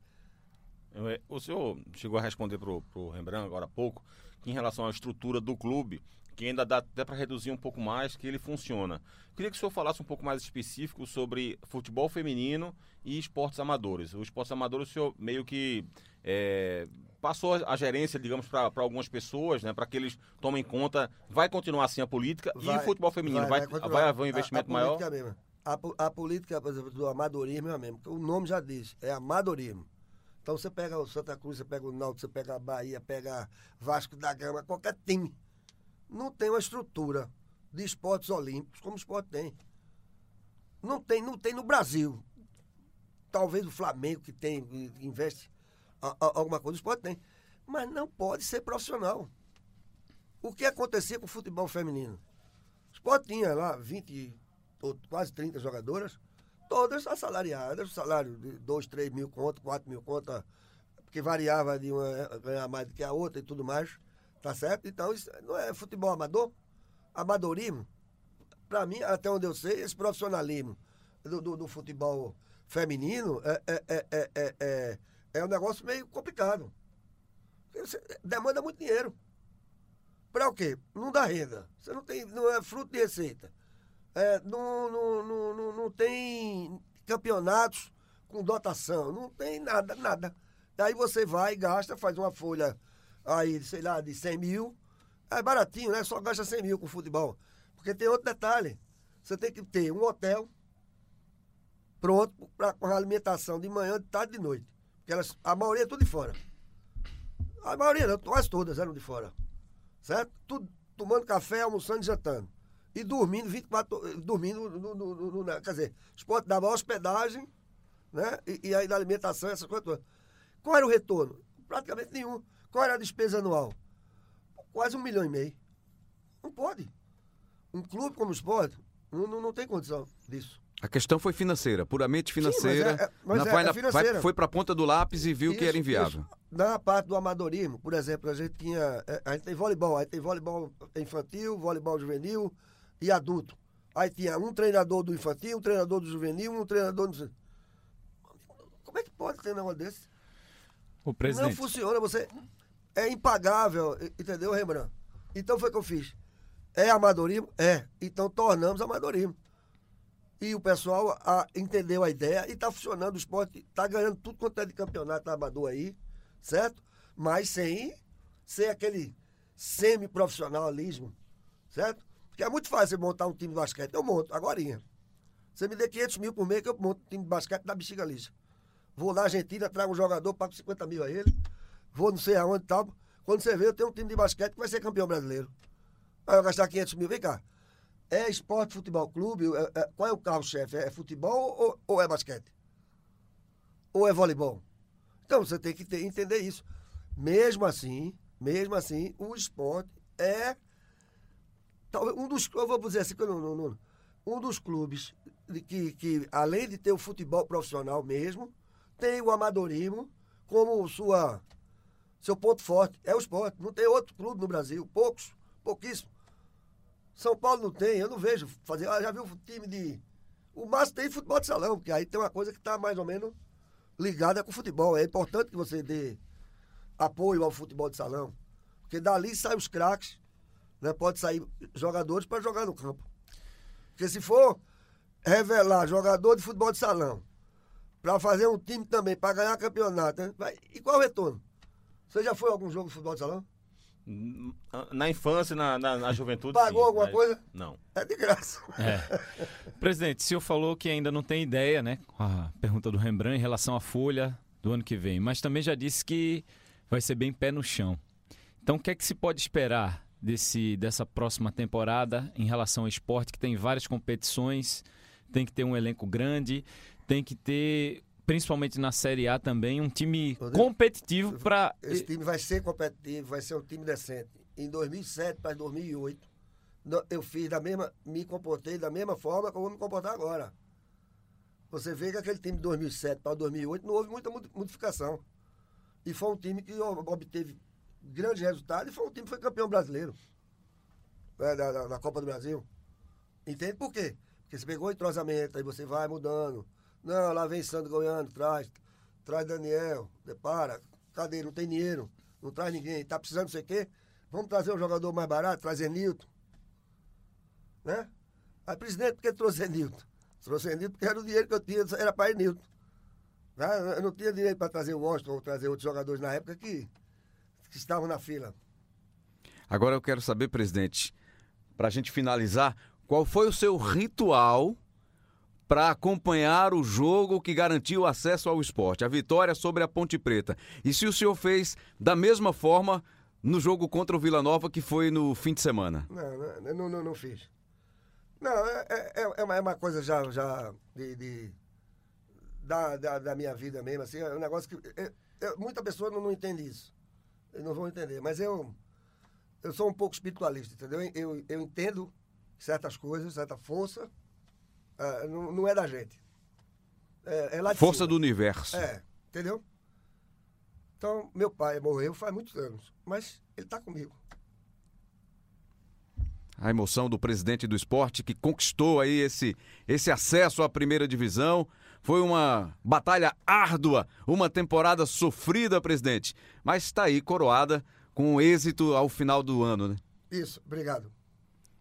É, O senhor chegou a responder pro, pro Rembrandt agora há pouco que em relação à estrutura do clube, que ainda dá até para reduzir um pouco mais, que ele funciona. Queria que o senhor falasse um pouco mais específico sobre futebol feminino e esportes amadores. Os esportes amadores, o senhor meio que é, passou a gerência, digamos, para algumas pessoas, né, para que eles tomem conta. Vai continuar assim a política e o futebol feminino? Vai, vai, continuar. haver um investimento a, a maior? Política mesmo. A, a política, por exemplo, do amadorismo é a mesma. O nome já diz, é amadorismo. Então você pega o Santa Cruz, você pega o Náutico, você pega a Bahia, pega Vasco da Gama, qualquer time. Não tem uma estrutura de esportes olímpicos como o esporte tem. Não tem, não tem no Brasil. Talvez o Flamengo que tem, investe a- a- alguma coisa, o esporte tem. Mas não pode ser profissional. O que acontecia com o futebol feminino? O esporte tinha lá 20, ou quase 30 jogadoras, todas assalariadas, salário de 2, 3 mil conto, 4 mil conto, porque variava de uma ganhar mais do que a outra e tudo mais. Tá certo? Então, isso não é futebol amador. Amadorismo, para mim, até onde eu sei, esse profissionalismo do, do, do futebol feminino é, é, é, é, é, é, é um negócio meio complicado. Você demanda muito dinheiro. Para o quê? Não dá renda. Você não tem, não é fruto de receita. É, não, não, não, não, não tem campeonatos com dotação. Não tem nada, nada. Aí você vai, gasta, faz uma folha aí, sei lá, de 100 mil. É baratinho, né? Só gasta 100 mil com futebol. Porque tem outro detalhe. Você tem que ter um hotel pronto pra, com a alimentação de manhã, de tarde e de noite. Porque elas, a maioria é tudo de fora. A maioria, não, quase todas eram de fora. Certo? Tudo tomando café, almoçando e jantando. E dormindo 24 horas, dormindo no, no, no, no- quer dizer, os pontos dava hospedagem, né? E, e aí da alimentação, essas coisas todas. Qual era o retorno? Praticamente nenhum. Qual era a despesa anual? Quase um milhão e meio. Não pode. Um clube como o esporte não, não, não tem condição disso. A questão foi financeira, puramente financeira. mas é- é- mas Na- é- vai é na- financeira. vai- foi para a ponta do lápis e viu que era Isso, inviável. isso. Na parte do amadorismo, por exemplo, a gente tinha. eh, A gente tem voleibol, aí tem voleibol infantil, voleibol juvenil e adulto. Aí tinha um treinador do infantil, um treinador do juvenil, um treinador do. Como é que pode ter um negócio desse? O Não presidente. funciona, você. É impagável, entendeu, Rembrandt? Então foi o que eu fiz. É amadorismo? É. Então tornamos amadorismo. E o pessoal a- entendeu a ideia e está funcionando. O esporte está ganhando tudo quanto é de campeonato amador aí, certo? Mas sem ser aquele semi-profissionalismo, certo? Porque é muito fácil montar um time de basquete. Eu monto, agorinha. Você me dê 500 mil por mês que eu monto um time de basquete da bexiga lixa. Vou na Argentina, trago um jogador, pago 50 mil a ele. Vou não sei aonde e tal. Quando você vê, eu tenho um time de basquete que vai ser campeão brasileiro. Aí eu gastar 500 mil. Vem cá. É esporte, futebol clube? É- é- qual é o carro-chefe? É futebol ou, ou é basquete? Ou é voleibol? Então você tem que ter- entender isso. Mesmo assim, mesmo assim, o esporte é talvez um dos, eu vou dizer assim, não- não- não- um dos clubes que, que, além de ter o futebol profissional mesmo, tem o amadorismo como sua, seu ponto forte. É o esporte. Não tem outro clube no Brasil. Poucos, pouquíssimos. São Paulo não tem, eu não vejo fazer. Ah, já viu o time de. O máximo tem futebol de salão, porque aí tem uma coisa que está mais ou menos ligada com o futebol. É importante que você dê apoio ao futebol de salão. Porque dali saem os craques, né? Pode sair jogadores para jogar no campo. Porque se for revelar jogador de futebol de salão para fazer um time também, para ganhar campeonato, né? E qual o retorno? Você já foi a algum jogo de futebol de salão? Na infância, na, na, na juventude. Pagou sim, alguma mas- coisa? Não. É de graça. Presidente, o senhor falou que ainda não tem ideia, né? Com a pergunta do Rembrandt em relação à folha do ano que vem, mas também já disse que vai ser bem pé no chão. Então, o que é que se pode esperar desse, dessa próxima temporada em relação ao esporte, que tem várias competições, tem que ter um elenco grande, tem que ter, principalmente na Série A também, um time Rodrigo, competitivo para. Esse time vai ser competitivo, vai ser um time decente. Em 2007 para 2008, no- eu fiz da mesma, me comportei da mesma forma que eu vou me comportar agora. Você vê que aquele time de 2007 para 2008 não houve muita modi- modificação. E foi um time que ob- obteve grandes resultados e foi um time que foi campeão brasileiro né, da, da- da Copa do Brasil. Entende por quê? Porque você pegou o entrosamento, aí você vai mudando. Não, lá vem Sandro Goiano, traz, traz Daniel, depara, cadê? Não tem dinheiro, não traz ninguém, tá precisando não sei o quê. Vamos trazer um jogador mais barato, trazer Nilton. Né? Aí, presidente, por que trouxe Nilton? Trouxe Nilton porque era o dinheiro que eu tinha, era para Nilton. Né? Eu não tinha dinheiro para trazer o Washington ou trazer outros jogadores na época que, que estavam na fila. Agora eu quero saber, presidente, para a gente finalizar, qual foi o seu ritual para acompanhar o jogo que garantiu acesso ao esporte, a vitória sobre a Ponte Preta? E se o senhor fez da mesma forma no jogo contra o Vila Nova, que foi no fim de semana? Não, não, não, não, fiz. Não, é, é, é uma, é uma coisa já, já de, de- da, da, da minha vida mesmo, assim, é um negócio que. é- é- muita pessoa não, não entende isso. Eles não vão entender. Mas eu, eu sou um pouco espiritualista, entendeu? Eu, eu entendo certas coisas, certa força, ah, não, não é da gente. É, é lá de Força cima. do universo. É, entendeu? Então, meu pai morreu faz muitos anos, mas ele está comigo. A emoção do presidente do esporte que conquistou aí esse, esse acesso à primeira divisão. Foi uma batalha árdua, uma temporada sofrida, presidente. Mas está aí coroada com êxito ao final do ano, né? Isso, obrigado.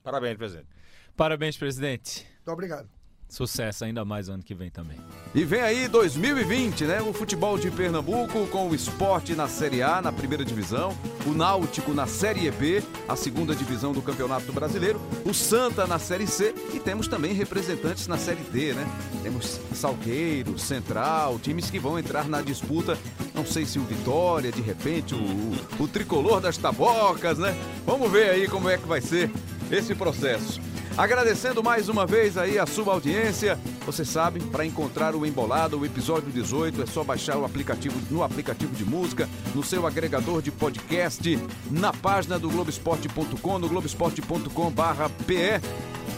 Parabéns, presidente. Parabéns, presidente. Muito obrigado. Sucesso ainda mais ano que vem também. E vem aí 2020, né? O futebol de Pernambuco com o esporte na Série A, na primeira divisão, o Náutico na Série B, a segunda divisão do Campeonato Brasileiro, o Santa na Série C e temos também representantes na Série D, né? Temos Salgueiro, Central, times que vão entrar na disputa. Não sei se o Vitória, de repente, o, o, o tricolor das tabocas, né? Vamos ver aí como é que vai ser esse processo. Agradecendo mais uma vez aí a sua audiência. Você sabe, para encontrar o Embolado, o episódio 18, é só baixar o aplicativo no aplicativo de música, no seu agregador de podcast, na página do Globoesporte.com, no globoesporte.com/pe.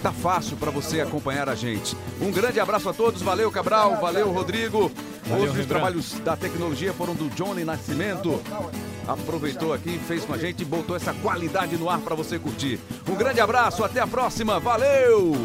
Tá fácil para você acompanhar a gente. Um grande abraço a todos, valeu Cabral, valeu Rodrigo. Valeu, Hoje os trabalhos da tecnologia foram do Johnny Nascimento. Aproveitou aqui, fez com a gente e botou essa qualidade no ar para você curtir. Um grande abraço, até a próxima, valeu!